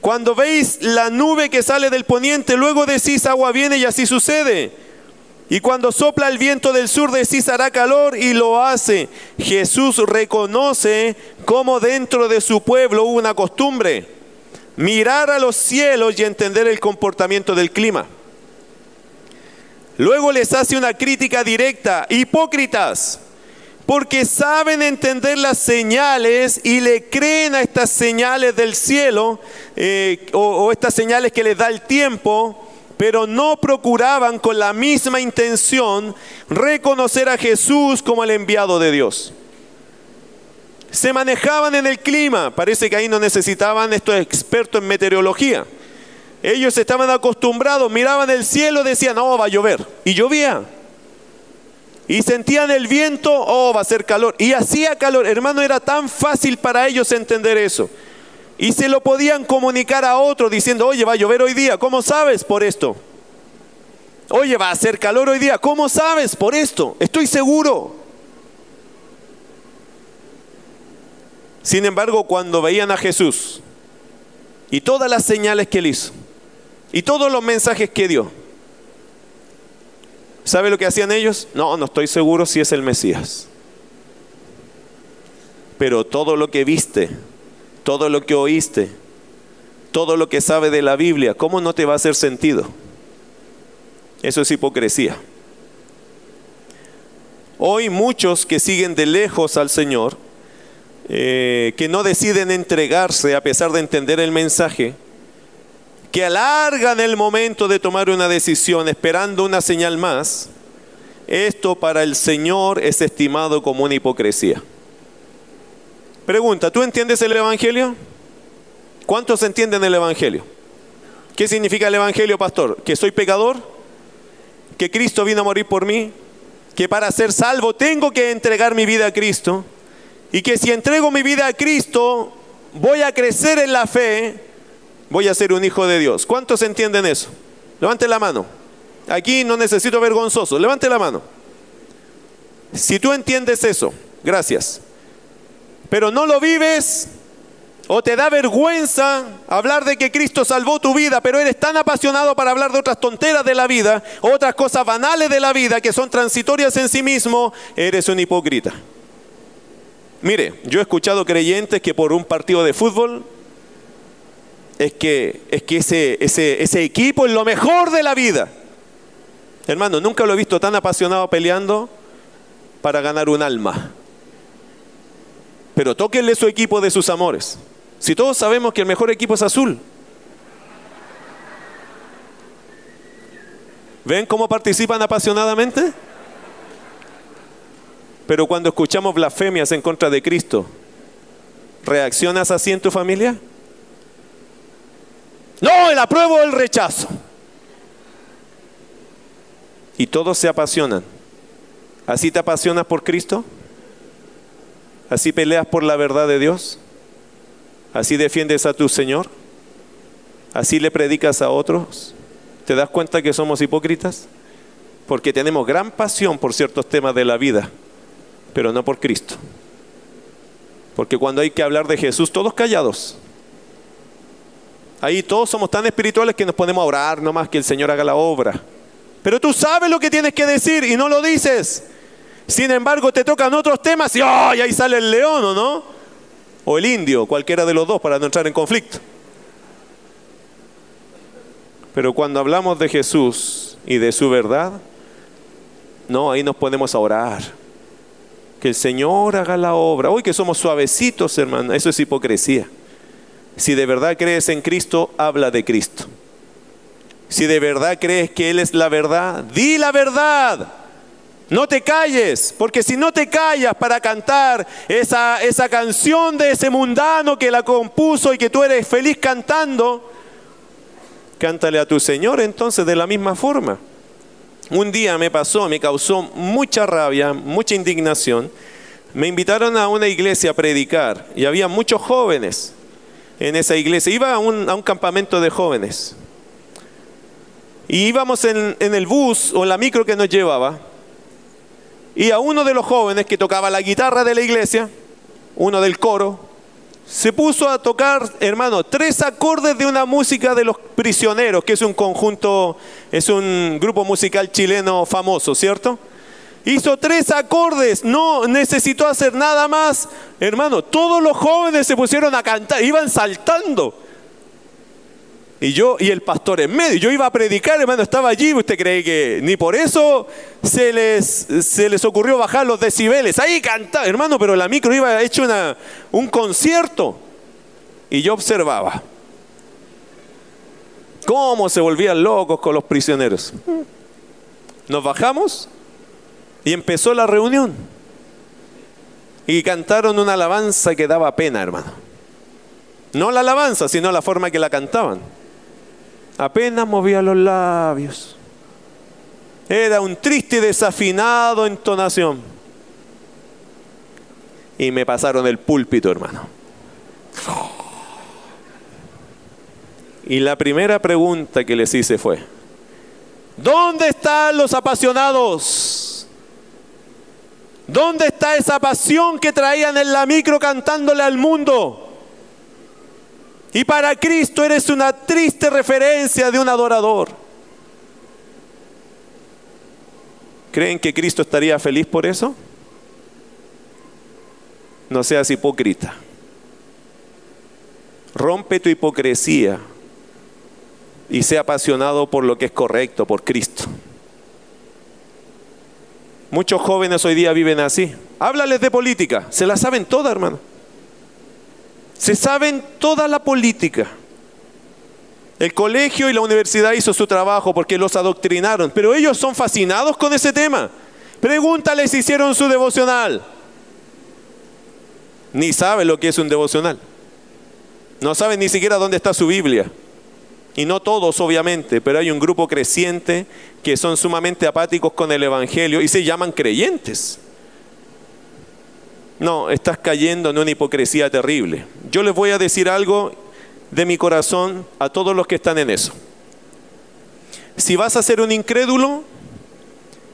Cuando veis la nube que sale del poniente, luego decís agua viene y así sucede. Y cuando sopla el viento del sur decís hará calor y lo hace. Jesús reconoce cómo dentro de su pueblo hubo una costumbre mirar a los cielos y entender el comportamiento del clima. Luego les hace una crítica directa, hipócritas, porque saben entender las señales y le creen a estas señales del cielo eh, o estas señales que les da el tiempo, pero no procuraban con la misma intención reconocer a Jesús como el enviado de Dios se manejaban en el clima. Parece que ahí no necesitaban estos expertos en meteorología. Ellos estaban acostumbrados, miraban el cielo, decían, oh, va a llover. Y llovía. Y sentían el viento, oh, va a ser calor. Y hacía calor. Hermano, era tan fácil para ellos entender eso. Y se lo podían comunicar a otro diciendo, oye, va a llover hoy día, ¿cómo sabes por esto? Oye, va a hacer calor hoy día, ¿cómo sabes por esto? Estoy seguro. Sin embargo, cuando veían a Jesús y todas las señales que él hizo y todos los mensajes que dio, ¿sabe lo que hacían ellos? No, no estoy seguro si es el Mesías. Pero todo lo que viste, todo lo que oíste, todo lo que sabe de la Biblia, ¿cómo no te va a hacer sentido? Eso es hipocresía. Hoy muchos que siguen de lejos al Señor, eh, que no deciden entregarse a pesar de entender el mensaje, que alargan el momento de tomar una decisión esperando una señal más, esto para el Señor es estimado como una hipocresía. Pregunta, ¿tú entiendes el Evangelio? ¿Cuántos entienden el Evangelio? ¿Qué significa el Evangelio, pastor? ¿Que soy pecador? ¿Que Cristo vino a morir por mí? ¿Que para ser salvo tengo que entregar mi vida a Cristo? Y que si entrego mi vida a Cristo, voy a crecer en la fe, voy a ser un hijo de Dios. ¿Cuántos entienden eso? Levante la mano. Aquí no necesito vergonzoso. Levante la mano. Si tú entiendes eso, gracias pero no lo vives, o te da vergüenza hablar de que Cristo salvó tu vida, pero eres tan apasionado para hablar de otras tonteras de la vida, otras cosas banales de la vida que son transitorias en sí mismo, eres un hipócrita. Mire, yo he escuchado creyentes que por un partido de fútbol es que, es que ese, ese, ese equipo es lo mejor de la vida. Hermano, nunca lo he visto tan apasionado peleando para ganar un alma pero tóquenle su equipo de sus amores. Si todos sabemos que el mejor equipo es azul. ¿Ven cómo participan apasionadamente? Pero cuando escuchamos blasfemias en contra de Cristo, ¿reaccionas así en tu familia? No, el apruebo o el rechazo. Y todos se apasionan. ¿Así te apasionas por Cristo? ¿Así peleas por la verdad de Dios? ¿Así defiendes a tu Señor? ¿Así le predicas a otros? ¿Te das cuenta que somos hipócritas? Porque tenemos gran pasión por ciertos temas de la vida, pero no por Cristo. Porque cuando hay que hablar de Jesús, todos callados. Ahí todos somos tan espirituales que nos ponemos a orar nomás que el Señor haga la obra. Pero tú sabes lo que tienes que decir y no lo dices. Sin embargo, te tocan otros temas y ahí sale el león, ¿o no? O el indio, cualquiera de los dos, para no entrar en conflicto. Pero cuando hablamos de Jesús y de su verdad, no, ahí nos ponemos a orar. Que el Señor haga la obra. Hoy que somos suavecitos, hermano, eso es hipocresía. Si de verdad crees en Cristo, habla de Cristo. Si de verdad crees que Él es la verdad, di la verdad. No te calles, porque si no te callas para cantar esa, esa canción de ese mundano que la compuso y que tú eres feliz cantando, cántale a tu Señor entonces de la misma forma. Un día me pasó, me causó mucha rabia, mucha indignación. Me invitaron a una iglesia a predicar y había muchos jóvenes en esa iglesia. Iba a un, campamento de jóvenes. Y íbamos en, en el bus o en la micro que nos llevaba y a uno de los jóvenes que tocaba la guitarra de la iglesia, uno del coro, se puso a tocar, hermano, tres acordes de una música de los prisioneros, que es un conjunto, es un grupo musical chileno famoso, ¿cierto? Hizo tres acordes, no necesitó hacer nada más. Hermano, todos los jóvenes se pusieron a cantar, iban saltando. Y yo y el pastor en medio. Yo iba a predicar, hermano, estaba allí. ¿Usted cree que ni por eso se les, se les ocurrió bajar los decibeles? Ahí cantaba, hermano, pero la micro iba hecho una, un concierto. Y yo observaba cómo se volvían locos con los prisioneros. Nos bajamos y empezó la reunión. Y cantaron una alabanza que daba pena, hermano. No la alabanza, sino la forma que la cantaban. Apenas movía los labios. Era un triste y desafinado entonación. Y me pasaron el púlpito, hermano. Y la primera pregunta que les hice fue, ¿dónde están los apasionados? ¿Dónde está esa pasión que traían en la micro cantándole al mundo? Y para Cristo eres una triste referencia de un adorador. ¿Creen que Cristo estaría feliz por eso? No seas hipócrita. Rompe tu hipocresía y sea apasionado por lo que es correcto, por Cristo. Muchos jóvenes hoy día viven así. Háblales de política, se la saben toda, hermano. Se saben toda la política. El colegio y la universidad hizo su trabajo porque los adoctrinaron, pero ellos son fascinados con ese tema. Pregúntales si hicieron su devocional. Ni saben lo que es un devocional. No saben ni siquiera dónde está su Biblia. Y no todos, obviamente, pero hay un grupo creciente que son sumamente apáticos con el Evangelio y se llaman creyentes. No, estás cayendo en una hipocresía terrible. Yo les voy a decir algo de mi corazón a todos los que están en eso. Si vas a ser un incrédulo,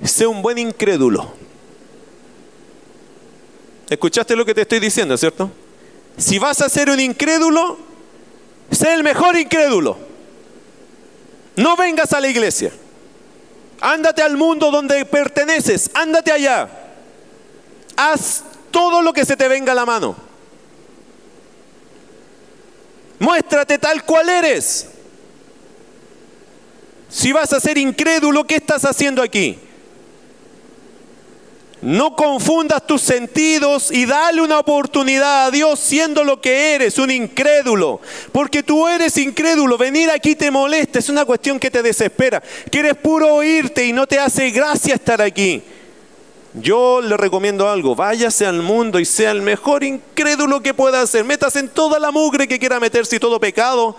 sé un buen incrédulo. ¿Escuchaste lo que te estoy diciendo, cierto? Si vas a ser un incrédulo, sé el mejor incrédulo. No vengas a la iglesia. Ándate al mundo donde perteneces, ándate allá. Haz todo lo que se te venga a la mano. Muéstrate tal cual eres. Si vas a ser incrédulo, ¿qué estás haciendo aquí? No confundas tus sentidos y dale una oportunidad a Dios siendo lo que eres, un incrédulo. Porque tú eres incrédulo, venir aquí te molesta, es una cuestión que te desespera. Quieres puro oírte y no te hace gracia estar aquí. Yo le recomiendo algo, váyase al mundo y sea el mejor incrédulo que pueda hacer. Métase en toda la mugre que quiera meterse y todo pecado,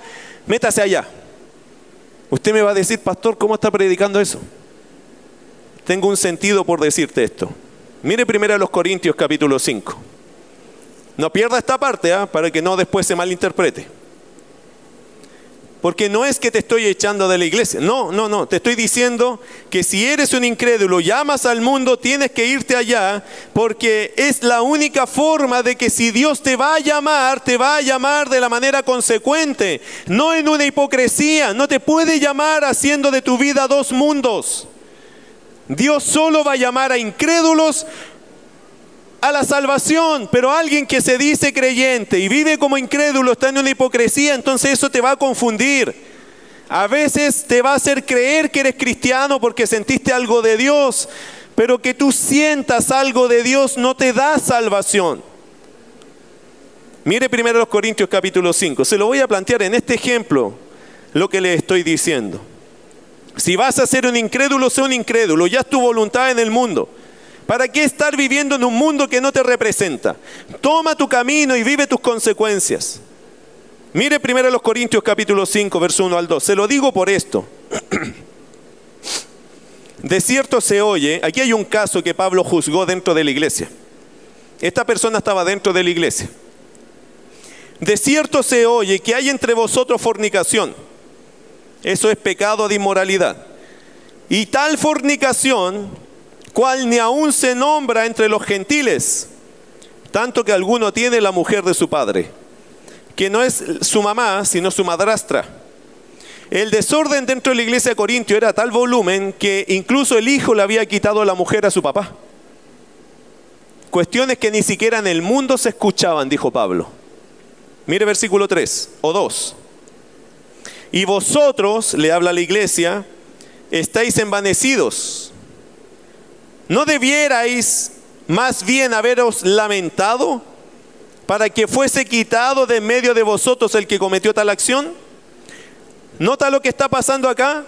métase allá. Usted me va a decir, pastor, ¿cómo está predicando eso? Tengo un sentido por decirte esto. Mire primero a los Corintios capítulo 5. No pierda esta parte ¿ah? para que no después se malinterprete. Porque no es que te estoy echando de la iglesia. No, no, no. Te estoy diciendo que si eres un incrédulo, llamas al mundo, tienes que irte allá, porque es la única forma de que si Dios te va a llamar, te va a llamar de la manera consecuente, no en una hipocresía. No te puede llamar haciendo de tu vida dos mundos. Dios solo va a llamar a incrédulos a la salvación, pero alguien que se dice creyente y vive como incrédulo está en una hipocresía, entonces eso te va a confundir. A veces te va a hacer creer que eres cristiano porque sentiste algo de Dios, pero que tú sientas algo de Dios no te da salvación. Mire primero los Corintios capítulo 5, se lo voy a plantear en este ejemplo lo que le estoy diciendo. Si vas a ser un incrédulo, sé un incrédulo, ya es tu voluntad en el mundo. ¿Para qué estar viviendo en un mundo que no te representa? Toma tu camino y vive tus consecuencias. Mire primero los Corintios capítulo 5, verso 1 al 2. Se lo digo por esto. De cierto se oye, aquí hay un caso que Pablo juzgó dentro de la iglesia. Esta persona estaba dentro de la iglesia. De cierto se oye que hay entre vosotros fornicación. Eso es pecado de inmoralidad. Y tal fornicación cual ni aún se nombra entre los gentiles, tanto que alguno tiene la mujer de su padre, que no es su mamá, sino su madrastra. El desorden dentro de la iglesia de Corintio era tal volumen que incluso el hijo le había quitado la mujer a su papá. Cuestiones que ni siquiera en el mundo se escuchaban, dijo Pablo. Mire versículo 3 o 2. Y vosotros, le habla la iglesia, estáis envanecidos ¿No debierais más bien haberos lamentado para que fuese quitado de medio de vosotros el que cometió tal acción? ¿Nota lo que está pasando acá?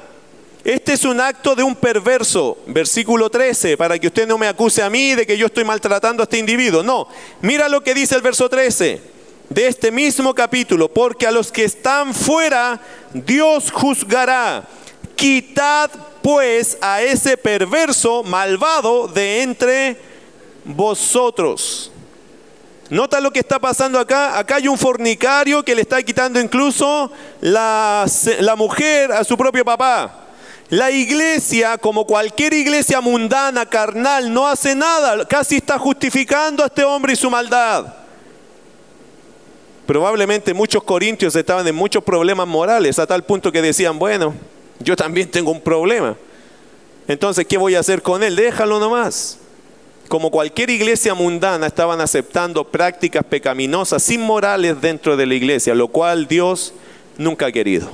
Este es un acto de un perverso, versículo 13, para que usted no me acuse a mí de que yo estoy maltratando a este individuo. No, mira lo que dice el verso 13 de este mismo capítulo, porque a los que están fuera Dios juzgará. Quitad pues a ese perverso malvado de entre vosotros. Nota lo que está pasando acá. Acá hay un fornicario que le está quitando incluso la, la mujer a su propio papá. La iglesia, como cualquier iglesia mundana, carnal, no hace nada. Casi está justificando a este hombre y su maldad. Probablemente muchos corintios estaban en muchos problemas morales, a tal punto que decían, bueno, yo también tengo un problema. Entonces, ¿qué voy a hacer con él? Déjalo nomás. Como cualquier iglesia mundana, estaban aceptando prácticas pecaminosas, inmorales dentro de la iglesia, lo cual Dios nunca ha querido.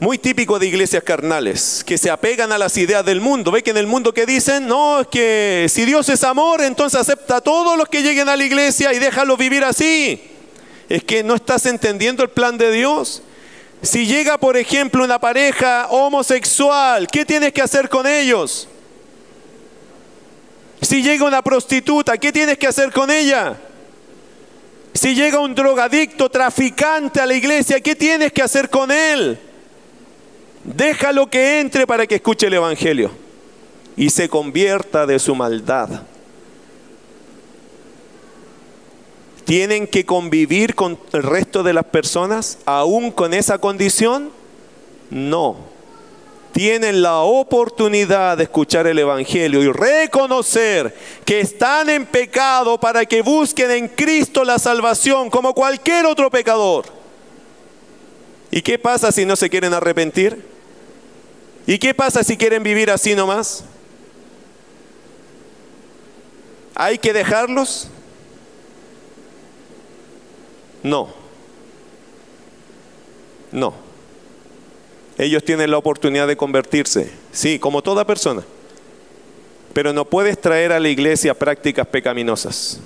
Muy típico de iglesias carnales, que se apegan a las ideas del mundo. ¿Ve que en el mundo que dicen? No, es que si Dios es amor, entonces acepta a todos los que lleguen a la iglesia y déjalo vivir así. Es que no estás entendiendo el plan de Dios. Si llega, por ejemplo, una pareja homosexual, ¿qué tienes que hacer con ellos? Si llega una prostituta, ¿qué tienes que hacer con ella? Si llega un drogadicto, traficante a la iglesia, ¿qué tienes que hacer con él? Déjalo que entre para que escuche el Evangelio y se convierta de su maldad. ¿Tienen que convivir con el resto de las personas aún con esa condición? No. Tienen la oportunidad de escuchar el Evangelio y reconocer que están en pecado para que busquen en Cristo la salvación como cualquier otro pecador. ¿Y qué pasa si no se quieren arrepentir? ¿Y qué pasa si quieren vivir así nomás? ¿Hay que dejarlos? No. No. Ellos tienen la oportunidad de convertirse, sí, como toda persona. Pero no puedes traer a la iglesia prácticas pecaminosas.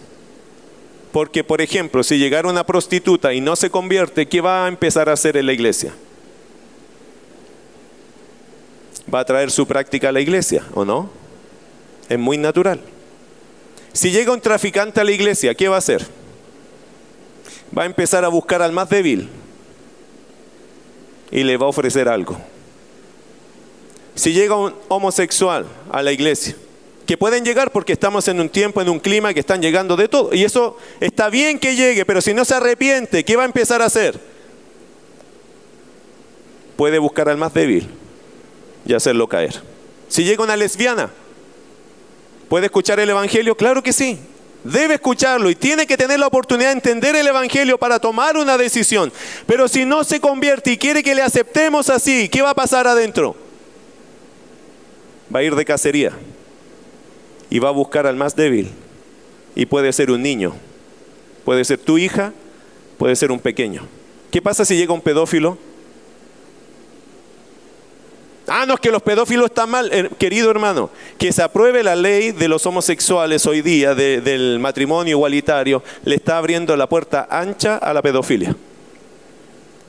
Porque, por ejemplo, si llegara una prostituta y no se convierte, ¿qué va a empezar a hacer en la iglesia? Va a traer su práctica a la iglesia, ¿o no? Es muy natural. Si llega un traficante a la iglesia, ¿qué va a hacer? Va a empezar a buscar al más débil y le va a ofrecer algo. Si llega un homosexual a la iglesia, que pueden llegar porque estamos en un tiempo, en un clima que están llegando de todo. Y eso está bien que llegue, pero si no se arrepiente, ¿qué va a empezar a hacer? Puede buscar al más débil y hacerlo caer. Si llega una lesbiana, ¿puede escuchar el Evangelio? Claro que sí. Debe escucharlo y tiene que tener la oportunidad de entender el Evangelio para tomar una decisión. Pero si no se convierte y quiere que le aceptemos así, ¿qué va a pasar adentro? Va a ir de cacería y va a buscar al más débil. Y puede ser un niño, puede ser tu hija, puede ser un pequeño. ¿Qué pasa si llega un pedófilo? Ah, no, es que los pedófilos están mal, eh, querido hermano. Que se apruebe la ley de los homosexuales hoy día, del matrimonio igualitario, le está abriendo la puerta ancha a la pedofilia.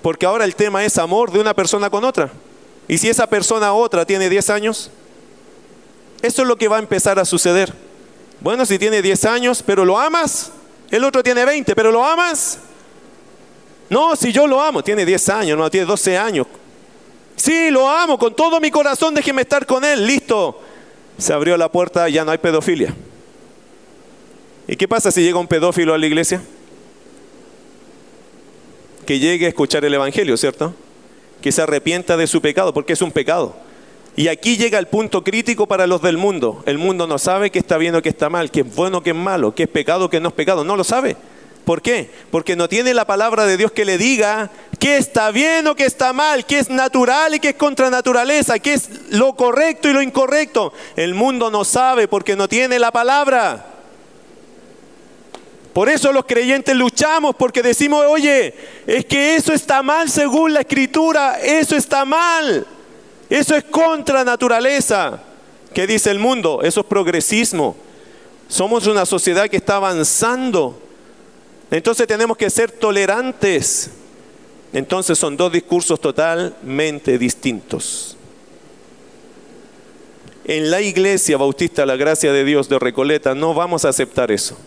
Porque ahora el tema es amor de una persona con otra. Y si esa persona otra tiene 10 años, eso es lo que va a empezar a suceder. Bueno, si tiene 10 años, pero lo amas, el otro tiene 20, pero lo amas. No, si yo lo amo, tiene 10 años, no, tiene 12 años. Sí, lo amo con todo mi corazón, déjeme estar con él, listo. Se abrió la puerta, ya no hay pedofilia. ¿Y qué pasa si llega un pedófilo a la iglesia? Que llegue a escuchar el Evangelio, ¿cierto? Que se arrepienta de su pecado, porque es un pecado. Y aquí llega el punto crítico para los del mundo. El mundo no sabe qué está bien o qué está mal, qué es bueno o qué es malo, qué es pecado o qué no es pecado. No lo sabe. ¿Por qué? Porque no tiene la palabra de Dios que le diga qué está bien o qué está mal, qué es natural y qué es contra naturaleza, qué es lo correcto y lo incorrecto. El mundo no sabe porque no tiene la palabra. Por eso los creyentes luchamos porque decimos, oye, es que eso está mal según la escritura, eso está mal, eso es contra naturaleza. ¿Qué dice el mundo? Eso es progresismo. Somos una sociedad que está avanzando entonces tenemos que ser tolerantes. Entonces son dos discursos totalmente distintos. En la iglesia bautista La Gracia de Dios de Recoleta no vamos a aceptar eso.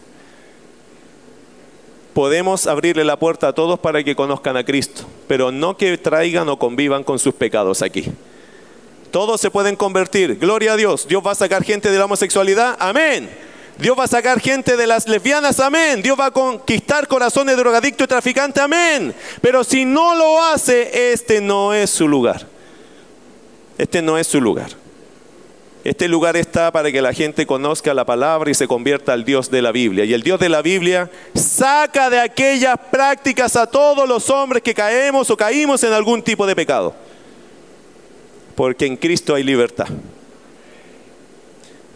Podemos abrirle la puerta a todos para que conozcan a Cristo, pero no que traigan o convivan con sus pecados aquí. Todos se pueden convertir. Gloria a Dios. Dios va a sacar gente de la homosexualidad. Amén. Dios va a sacar gente de las lesbianas, amén. Dios va a conquistar corazones de drogadicto y traficante, amén. Pero si no lo hace, este no es su lugar. Este no es su lugar. Este lugar está para que la gente conozca la palabra y se convierta al Dios de la Biblia. Y el Dios de la Biblia saca de aquellas prácticas a todos los hombres que caemos o caímos en algún tipo de pecado. Porque en Cristo hay libertad.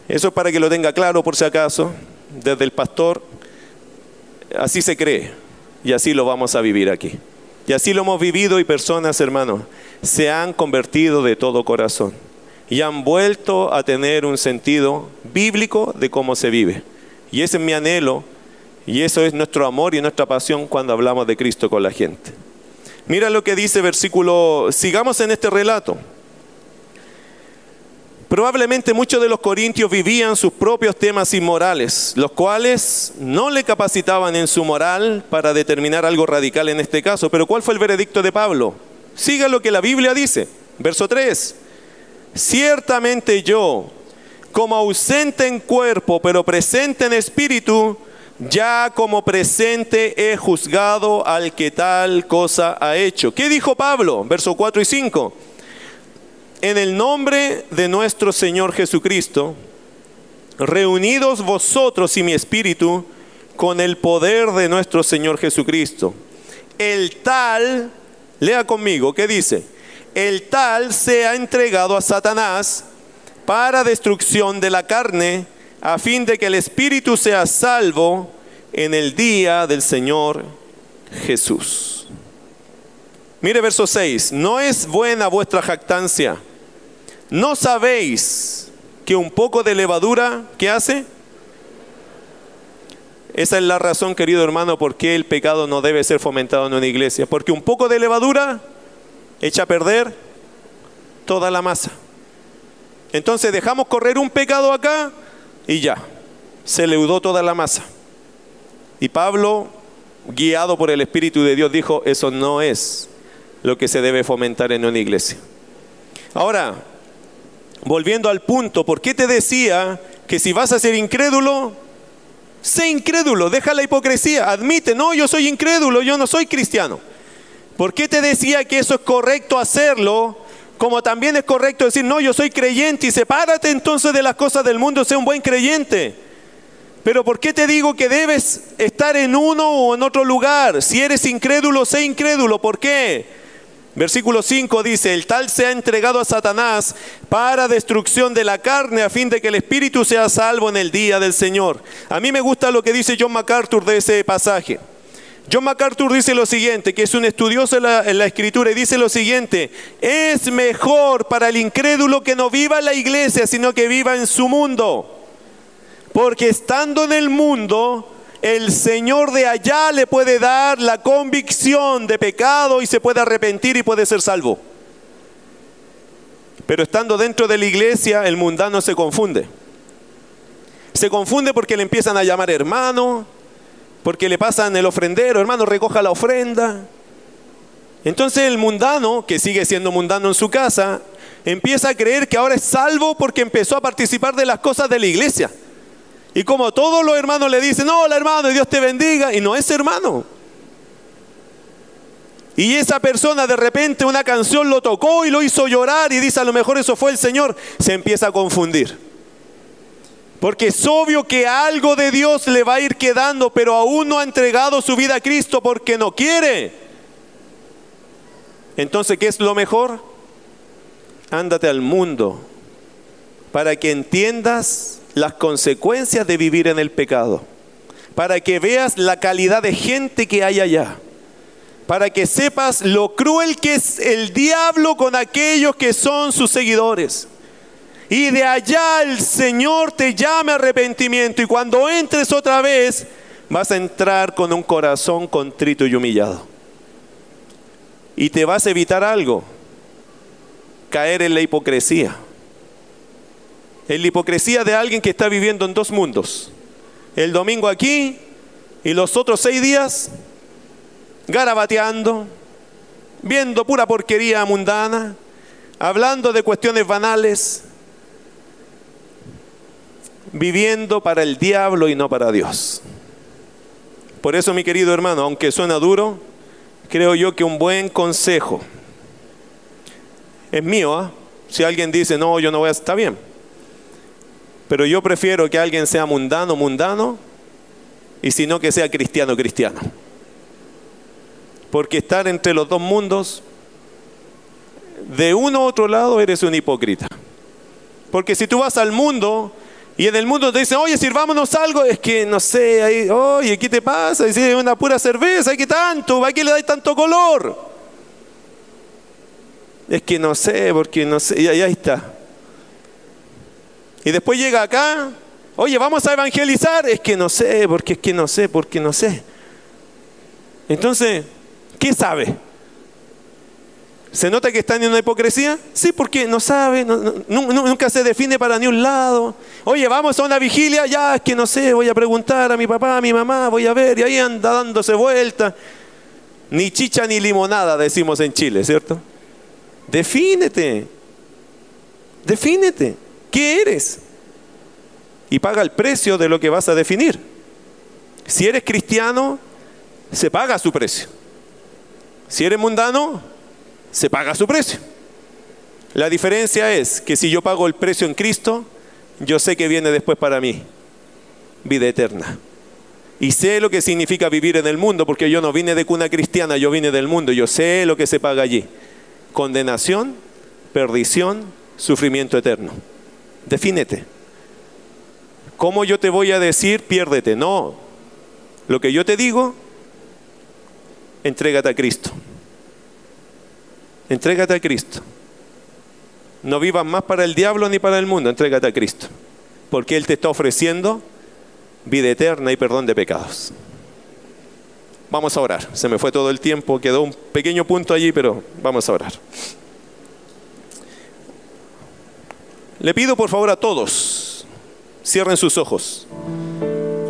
Eso es para que lo tenga claro por si acaso, desde el pastor. Así se cree y así lo vamos a vivir aquí. Y así lo hemos vivido y personas, hermanos, se han convertido de todo corazón y han vuelto a tener un sentido bíblico de cómo se vive. Y ese es mi anhelo y eso es nuestro amor y nuestra pasión cuando hablamos de Cristo con la gente. Mira lo que dice versículo, sigamos en este relato. Probablemente muchos de los corintios vivían sus propios temas inmorales, los cuales no le capacitaban en su moral para determinar algo radical en este caso. Pero ¿cuál fue el veredicto de Pablo? Siga lo que la Biblia dice. Verso 3. Ciertamente yo, como ausente en cuerpo, pero presente en espíritu, ya como presente he juzgado al que tal cosa ha hecho. ¿Qué dijo Pablo? Verso 4 y 5 en el nombre de nuestro Señor Jesucristo, reunidos vosotros y mi espíritu con el poder de nuestro Señor Jesucristo. El tal, lea conmigo, ¿qué dice? El tal sea entregado a Satanás para destrucción de la carne, a fin de que el espíritu sea salvo en el día del Señor Jesús. Mire verso 6, no es buena vuestra jactancia ¿No sabéis que un poco de levadura, ¿qué hace? Esa es la razón, querido hermano, por qué el pecado no debe ser fomentado en una iglesia. Porque un poco de levadura echa a perder toda la masa. Entonces dejamos correr un pecado acá y ya, se leudó toda la masa. Y Pablo, guiado por el Espíritu de Dios, dijo, eso no es lo que se debe fomentar en una iglesia. Ahora, volviendo al punto, ¿por qué te decía que si vas a ser incrédulo, sé incrédulo, deja la hipocresía, admite, no, yo soy incrédulo, yo no soy cristiano? ¿Por qué te decía que eso es correcto hacerlo? Como también es correcto decir, no, yo soy creyente y sepárate entonces de las cosas del mundo, sé un buen creyente. Pero ¿por qué te digo que debes estar en uno o en otro lugar? Si eres incrédulo, sé incrédulo. ¿Por qué? Versículo 5 dice, el tal se ha entregado a Satanás para destrucción de la carne a fin de que el espíritu sea salvo en el día del Señor. A mí me gusta lo que dice John MacArthur de ese pasaje. John MacArthur dice lo siguiente, que es un estudioso en la, escritura, y dice lo siguiente, es mejor para el incrédulo que no viva en la iglesia, sino que viva en su mundo. Porque estando en el mundo, el Señor de allá le puede dar la convicción de pecado y se puede arrepentir y puede ser salvo. Pero estando dentro de la iglesia, el mundano se confunde. Se confunde porque le empiezan a llamar hermano, porque le pasan el ofrendero, hermano, recoja la ofrenda. Entonces el mundano, que sigue siendo mundano en su casa, empieza a creer que ahora es salvo porque empezó a participar de las cosas de la iglesia. Y como todos los hermanos le dicen, hola hermano, Dios te bendiga, y no es hermano. Y esa persona de repente una canción lo tocó y lo hizo llorar y dice, a lo mejor eso fue el Señor, se empieza a confundir. Porque es obvio que algo de Dios le va a ir quedando, pero aún no ha entregado su vida a Cristo porque no quiere. Entonces, ¿qué es lo mejor? Ándate al mundo para que entiendas las consecuencias de vivir en el pecado, para que veas la calidad de gente que hay allá, para que sepas lo cruel que es el diablo con aquellos que son sus seguidores. Y de allá el Señor te llame arrepentimiento y cuando entres otra vez vas a entrar con un corazón contrito y humillado. Y te vas a evitar algo, caer en la hipocresía en la hipocresía de alguien que está viviendo en dos mundos. El domingo aquí y los otros seis días garabateando, viendo pura porquería mundana, hablando de cuestiones banales. viviendo para el diablo y no para Dios. Por eso, mi querido hermano, aunque suena duro, creo yo que un buen consejo es mío. ¿ah? Si alguien dice, no, yo no voy a, está bien. Pero yo prefiero que alguien sea mundano, mundano, y si no que sea cristiano, cristiano. Porque estar entre los dos mundos, de uno u otro lado eres un hipócrita. Porque si tú vas al mundo y en el mundo te dicen, oye, sirvámonos algo, es que no sé, ahí, oye, ¿qué te pasa? Si una pura cerveza, ¿qué tanto? ¿A qué le dais tanto color? Es que no sé, porque no sé, y ahí está. Y después llega acá, oye, vamos a evangelizar, es que no sé, porque es que no sé, porque no sé. Entonces, ¿qué sabe? ¿Se nota que están en una hipocresía? Sí, porque no sabe, nunca se define para ni un lado. Oye, vamos a una vigilia, ya es que no sé, voy a preguntar a mi papá, a mi mamá, voy a ver, y ahí anda dándose vuelta. Ni chicha ni limonada, decimos en Chile, ¿cierto? Defínete, defínete, ¿qué eres? Y paga el precio de lo que vas a definir. Si eres cristiano, se paga su precio. Si eres mundano, se paga su precio. La diferencia es que si yo pago el precio en Cristo, yo sé que viene después para mí vida eterna. Y sé lo que significa vivir en el mundo, porque yo no vine de cuna cristiana, yo vine del mundo, yo sé lo que se paga allí. Condenación, perdición, sufrimiento eterno. Defínete. ¿Cómo yo te voy a decir, piérdete? No. Lo que yo te digo, entrégate a Cristo. Entrégate a Cristo. No vivas más para el diablo ni para el mundo, entrégate a Cristo. Porque Él te está ofreciendo vida eterna y perdón de pecados. Vamos a orar. Se me fue todo el tiempo, quedó un pequeño punto allí, pero vamos a orar. Le pido por favor a todos, cierren sus ojos.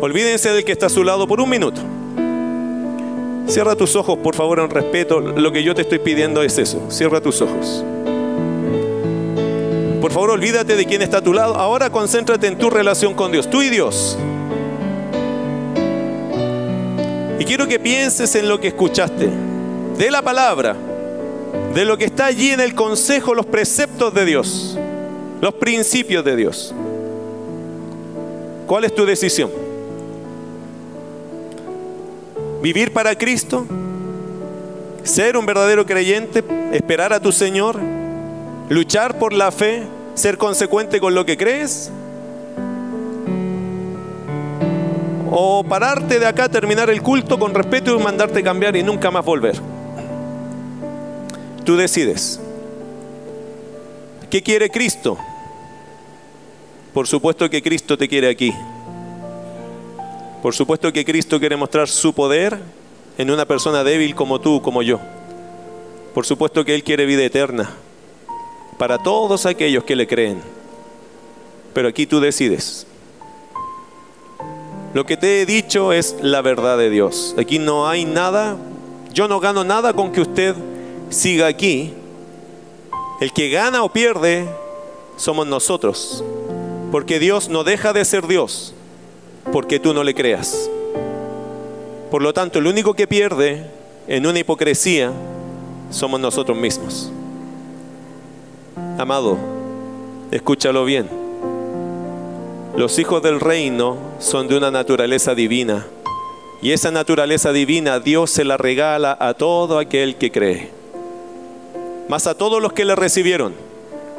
Olvídense del que está a su lado por un minuto. Cierra tus ojos, por favor, en respeto. Lo que yo te estoy pidiendo es eso. Cierra tus ojos. Por favor, olvídate de quién está a tu lado. Ahora concéntrate en tu relación con Dios, tú y Dios. Y quiero que pienses en lo que escuchaste, de la palabra, de lo que está allí en el consejo, los preceptos de Dios, los principios de Dios. ¿Cuál es tu decisión? vivir para Cristo, ser un verdadero creyente, esperar a tu Señor, luchar por la fe, ser consecuente con lo que crees, o pararte de acá, terminar el culto con respeto y mandarte cambiar y nunca más volver. Tú decides. ¿Qué quiere Cristo? Por supuesto que Cristo te quiere aquí. Por supuesto que Cristo quiere mostrar su poder en una persona débil como tú, como yo. Por supuesto que Él quiere vida eterna para todos aquellos que le creen. Pero aquí tú decides. Lo que te he dicho es la verdad de Dios. Aquí no hay nada, yo no gano nada con que usted siga aquí. El que gana o pierde somos nosotros. Porque Dios no deja de ser Dios porque tú no le creas. Por lo tanto, el único que pierde en una hipocresía somos nosotros mismos. Amado, escúchalo bien. Los hijos del reino son de una naturaleza divina. Y esa naturaleza divina Dios se la regala a todo aquel que cree. Más a todos los que le recibieron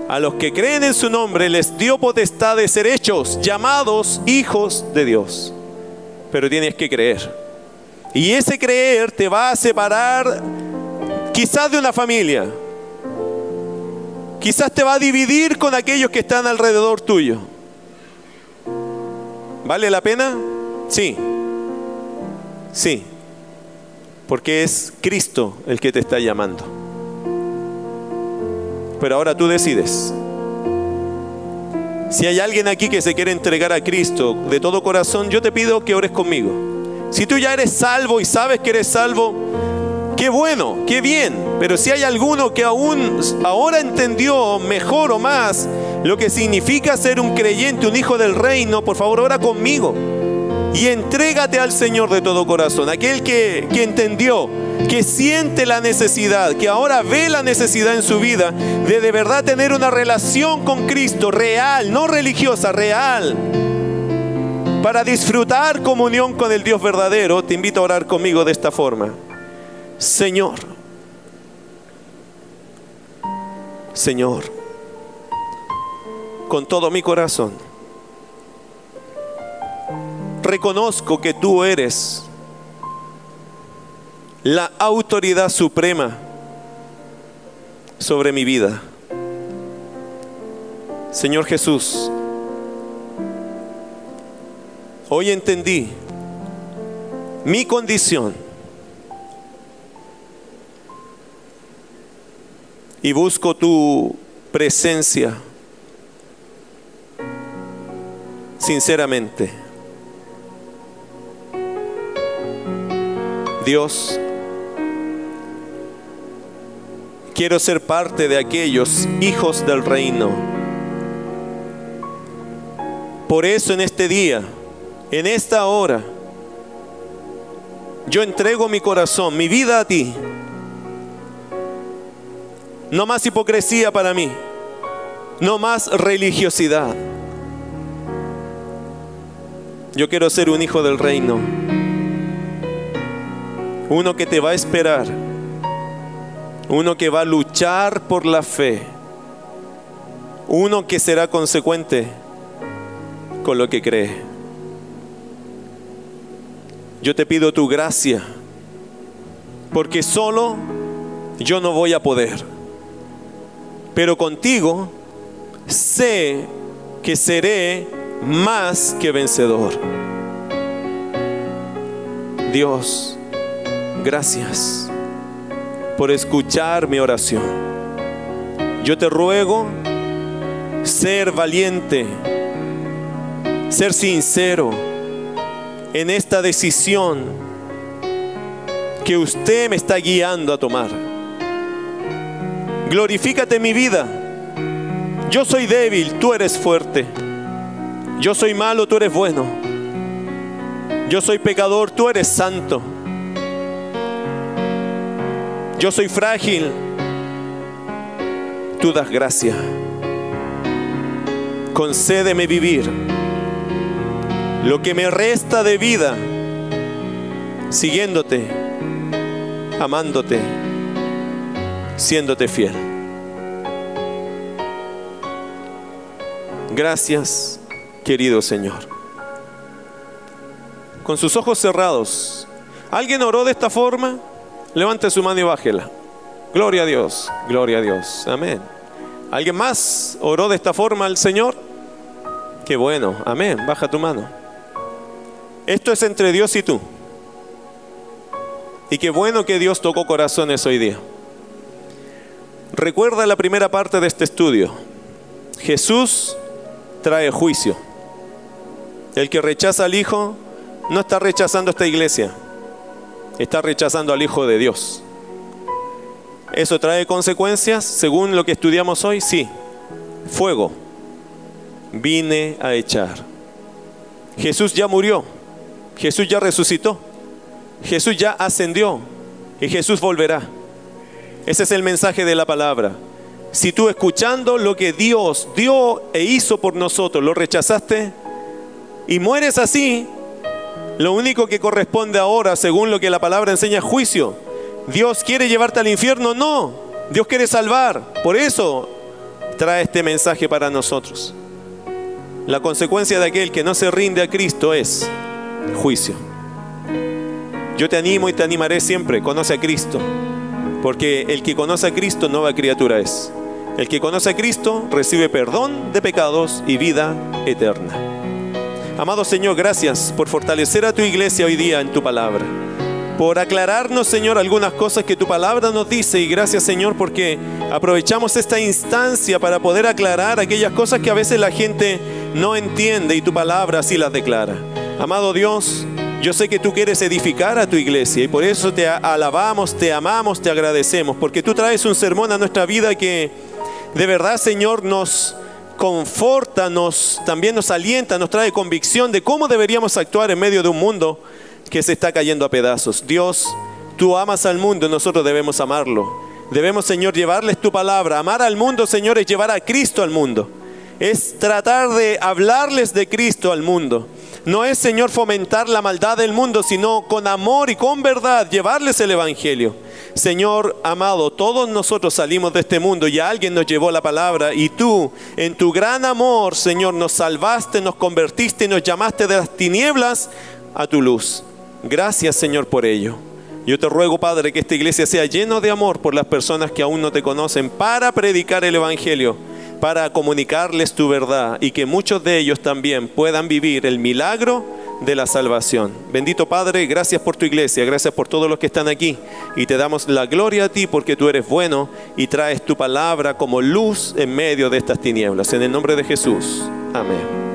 a los que creen en su nombre les dio potestad de ser hechos, llamados hijos de Dios. Pero tienes que creer. Y ese creer te va a separar quizás de una familia. Quizás te va a dividir con aquellos que están alrededor tuyo. ¿Vale la pena? Sí. Sí. Porque es Cristo el que te está llamando pero ahora tú decides. Si hay alguien aquí que se quiere entregar a Cristo de todo corazón, yo te pido que ores conmigo. Si tú ya eres salvo y sabes que eres salvo, qué bueno, qué bien. Pero si hay alguno que aún ahora entendió mejor o más lo que significa ser un creyente, un hijo del reino, por favor, ora conmigo. Y entrégate al Señor de todo corazón, aquel que, que entendió, que siente la necesidad, que ahora ve la necesidad en su vida de de verdad tener una relación con Cristo real, no religiosa, real. Para disfrutar comunión con el Dios verdadero, te invito a orar conmigo de esta forma. Señor, Señor, con todo mi corazón, reconozco que tú eres la autoridad suprema sobre mi vida. Señor Jesús, hoy entendí mi condición y busco tu presencia sinceramente. Dios, quiero ser parte de aquellos hijos del reino. Por eso en este día, en esta hora, yo entrego mi corazón, mi vida a ti. No más hipocresía para mí. No más religiosidad. Yo quiero ser un hijo del reino. Uno que te va a esperar. Uno que va a luchar por la fe. Uno que será consecuente con lo que cree. Yo te pido tu gracia. Porque solo yo no voy a poder pero contigo sé que seré más que vencedor. Dios, gracias por escuchar mi oración. Yo te ruego ser valiente, ser sincero en esta decisión que usted me está guiando a tomar glorifícate mi vida. Yo soy débil, tú eres fuerte. Yo soy malo, tú eres bueno. Yo soy pecador, tú eres santo. Yo soy frágil, tú das gracia. Concédeme vivir lo que me resta de vida siguiéndote, amándote siéndote fiel. Gracias, querido Señor. Con sus ojos cerrados, ¿alguien oró de esta forma? Levante su mano y bájela. Gloria a Dios, gloria a Dios. Amén. ¿Alguien más oró de esta forma al Señor? Qué bueno, amén. Baja tu mano. Esto es entre Dios y tú. Y qué bueno que Dios tocó corazones hoy día. Recuerda la primera parte de este estudio. Jesús trae juicio. El que rechaza al Hijo no está rechazando esta iglesia, está rechazando al Hijo de Dios. ¿Eso trae consecuencias según lo que estudiamos hoy? Sí. Fuego. Vine a echar. Jesús ya murió. Jesús ya resucitó. Jesús ya ascendió. Y Jesús volverá. Ese es el mensaje de la palabra. Si tú escuchando lo que Dios dio e hizo por nosotros, lo rechazaste y mueres así, lo único que corresponde ahora, según lo que la palabra enseña, es juicio. ¿Dios quiere llevarte al infierno? No. Dios quiere salvar. Por eso trae este mensaje para nosotros. La consecuencia de aquel que no se rinde a Cristo es juicio. Yo te animo y te animaré siempre. Conoce a Cristo. Porque el que conoce a Cristo, nueva criatura es. El que conoce a Cristo recibe perdón de pecados y vida eterna. Amado Señor, gracias por fortalecer a tu iglesia hoy día en tu palabra. Por aclararnos, Señor, algunas cosas que tu palabra nos dice. Y gracias, Señor, porque aprovechamos esta instancia para poder aclarar aquellas cosas que a veces la gente no entiende y tu palabra así las declara. Amado Dios, yo sé que tú quieres edificar a tu iglesia y por eso te alabamos, te amamos, te agradecemos, porque tú traes un sermón a nuestra vida que de verdad, Señor, nos conforta, nos, también nos alienta, nos trae convicción de cómo deberíamos actuar en medio de un mundo que se está cayendo a pedazos. Dios, tú amas al mundo nosotros debemos amarlo. Debemos, Señor, llevarles tu palabra. Amar al mundo, Señor, es llevar a Cristo al mundo. Es tratar de hablarles de Cristo al mundo. No es, Señor, fomentar la maldad del mundo, sino con amor y con verdad llevarles el Evangelio. Señor amado, todos nosotros salimos de este mundo y alguien nos llevó la palabra y tú, en tu gran amor, Señor, nos salvaste, nos convertiste y nos llamaste de las tinieblas a tu luz. Gracias, Señor, por ello. Yo te ruego, Padre, que esta iglesia sea llena de amor por las personas que aún no te conocen para predicar el Evangelio para comunicarles tu verdad y que muchos de ellos también puedan vivir el milagro de la salvación. Bendito Padre, gracias por tu iglesia, gracias por todos los que están aquí y te damos la gloria a ti porque tú eres bueno y traes tu palabra como luz en medio de estas tinieblas. En el nombre de Jesús. Amén.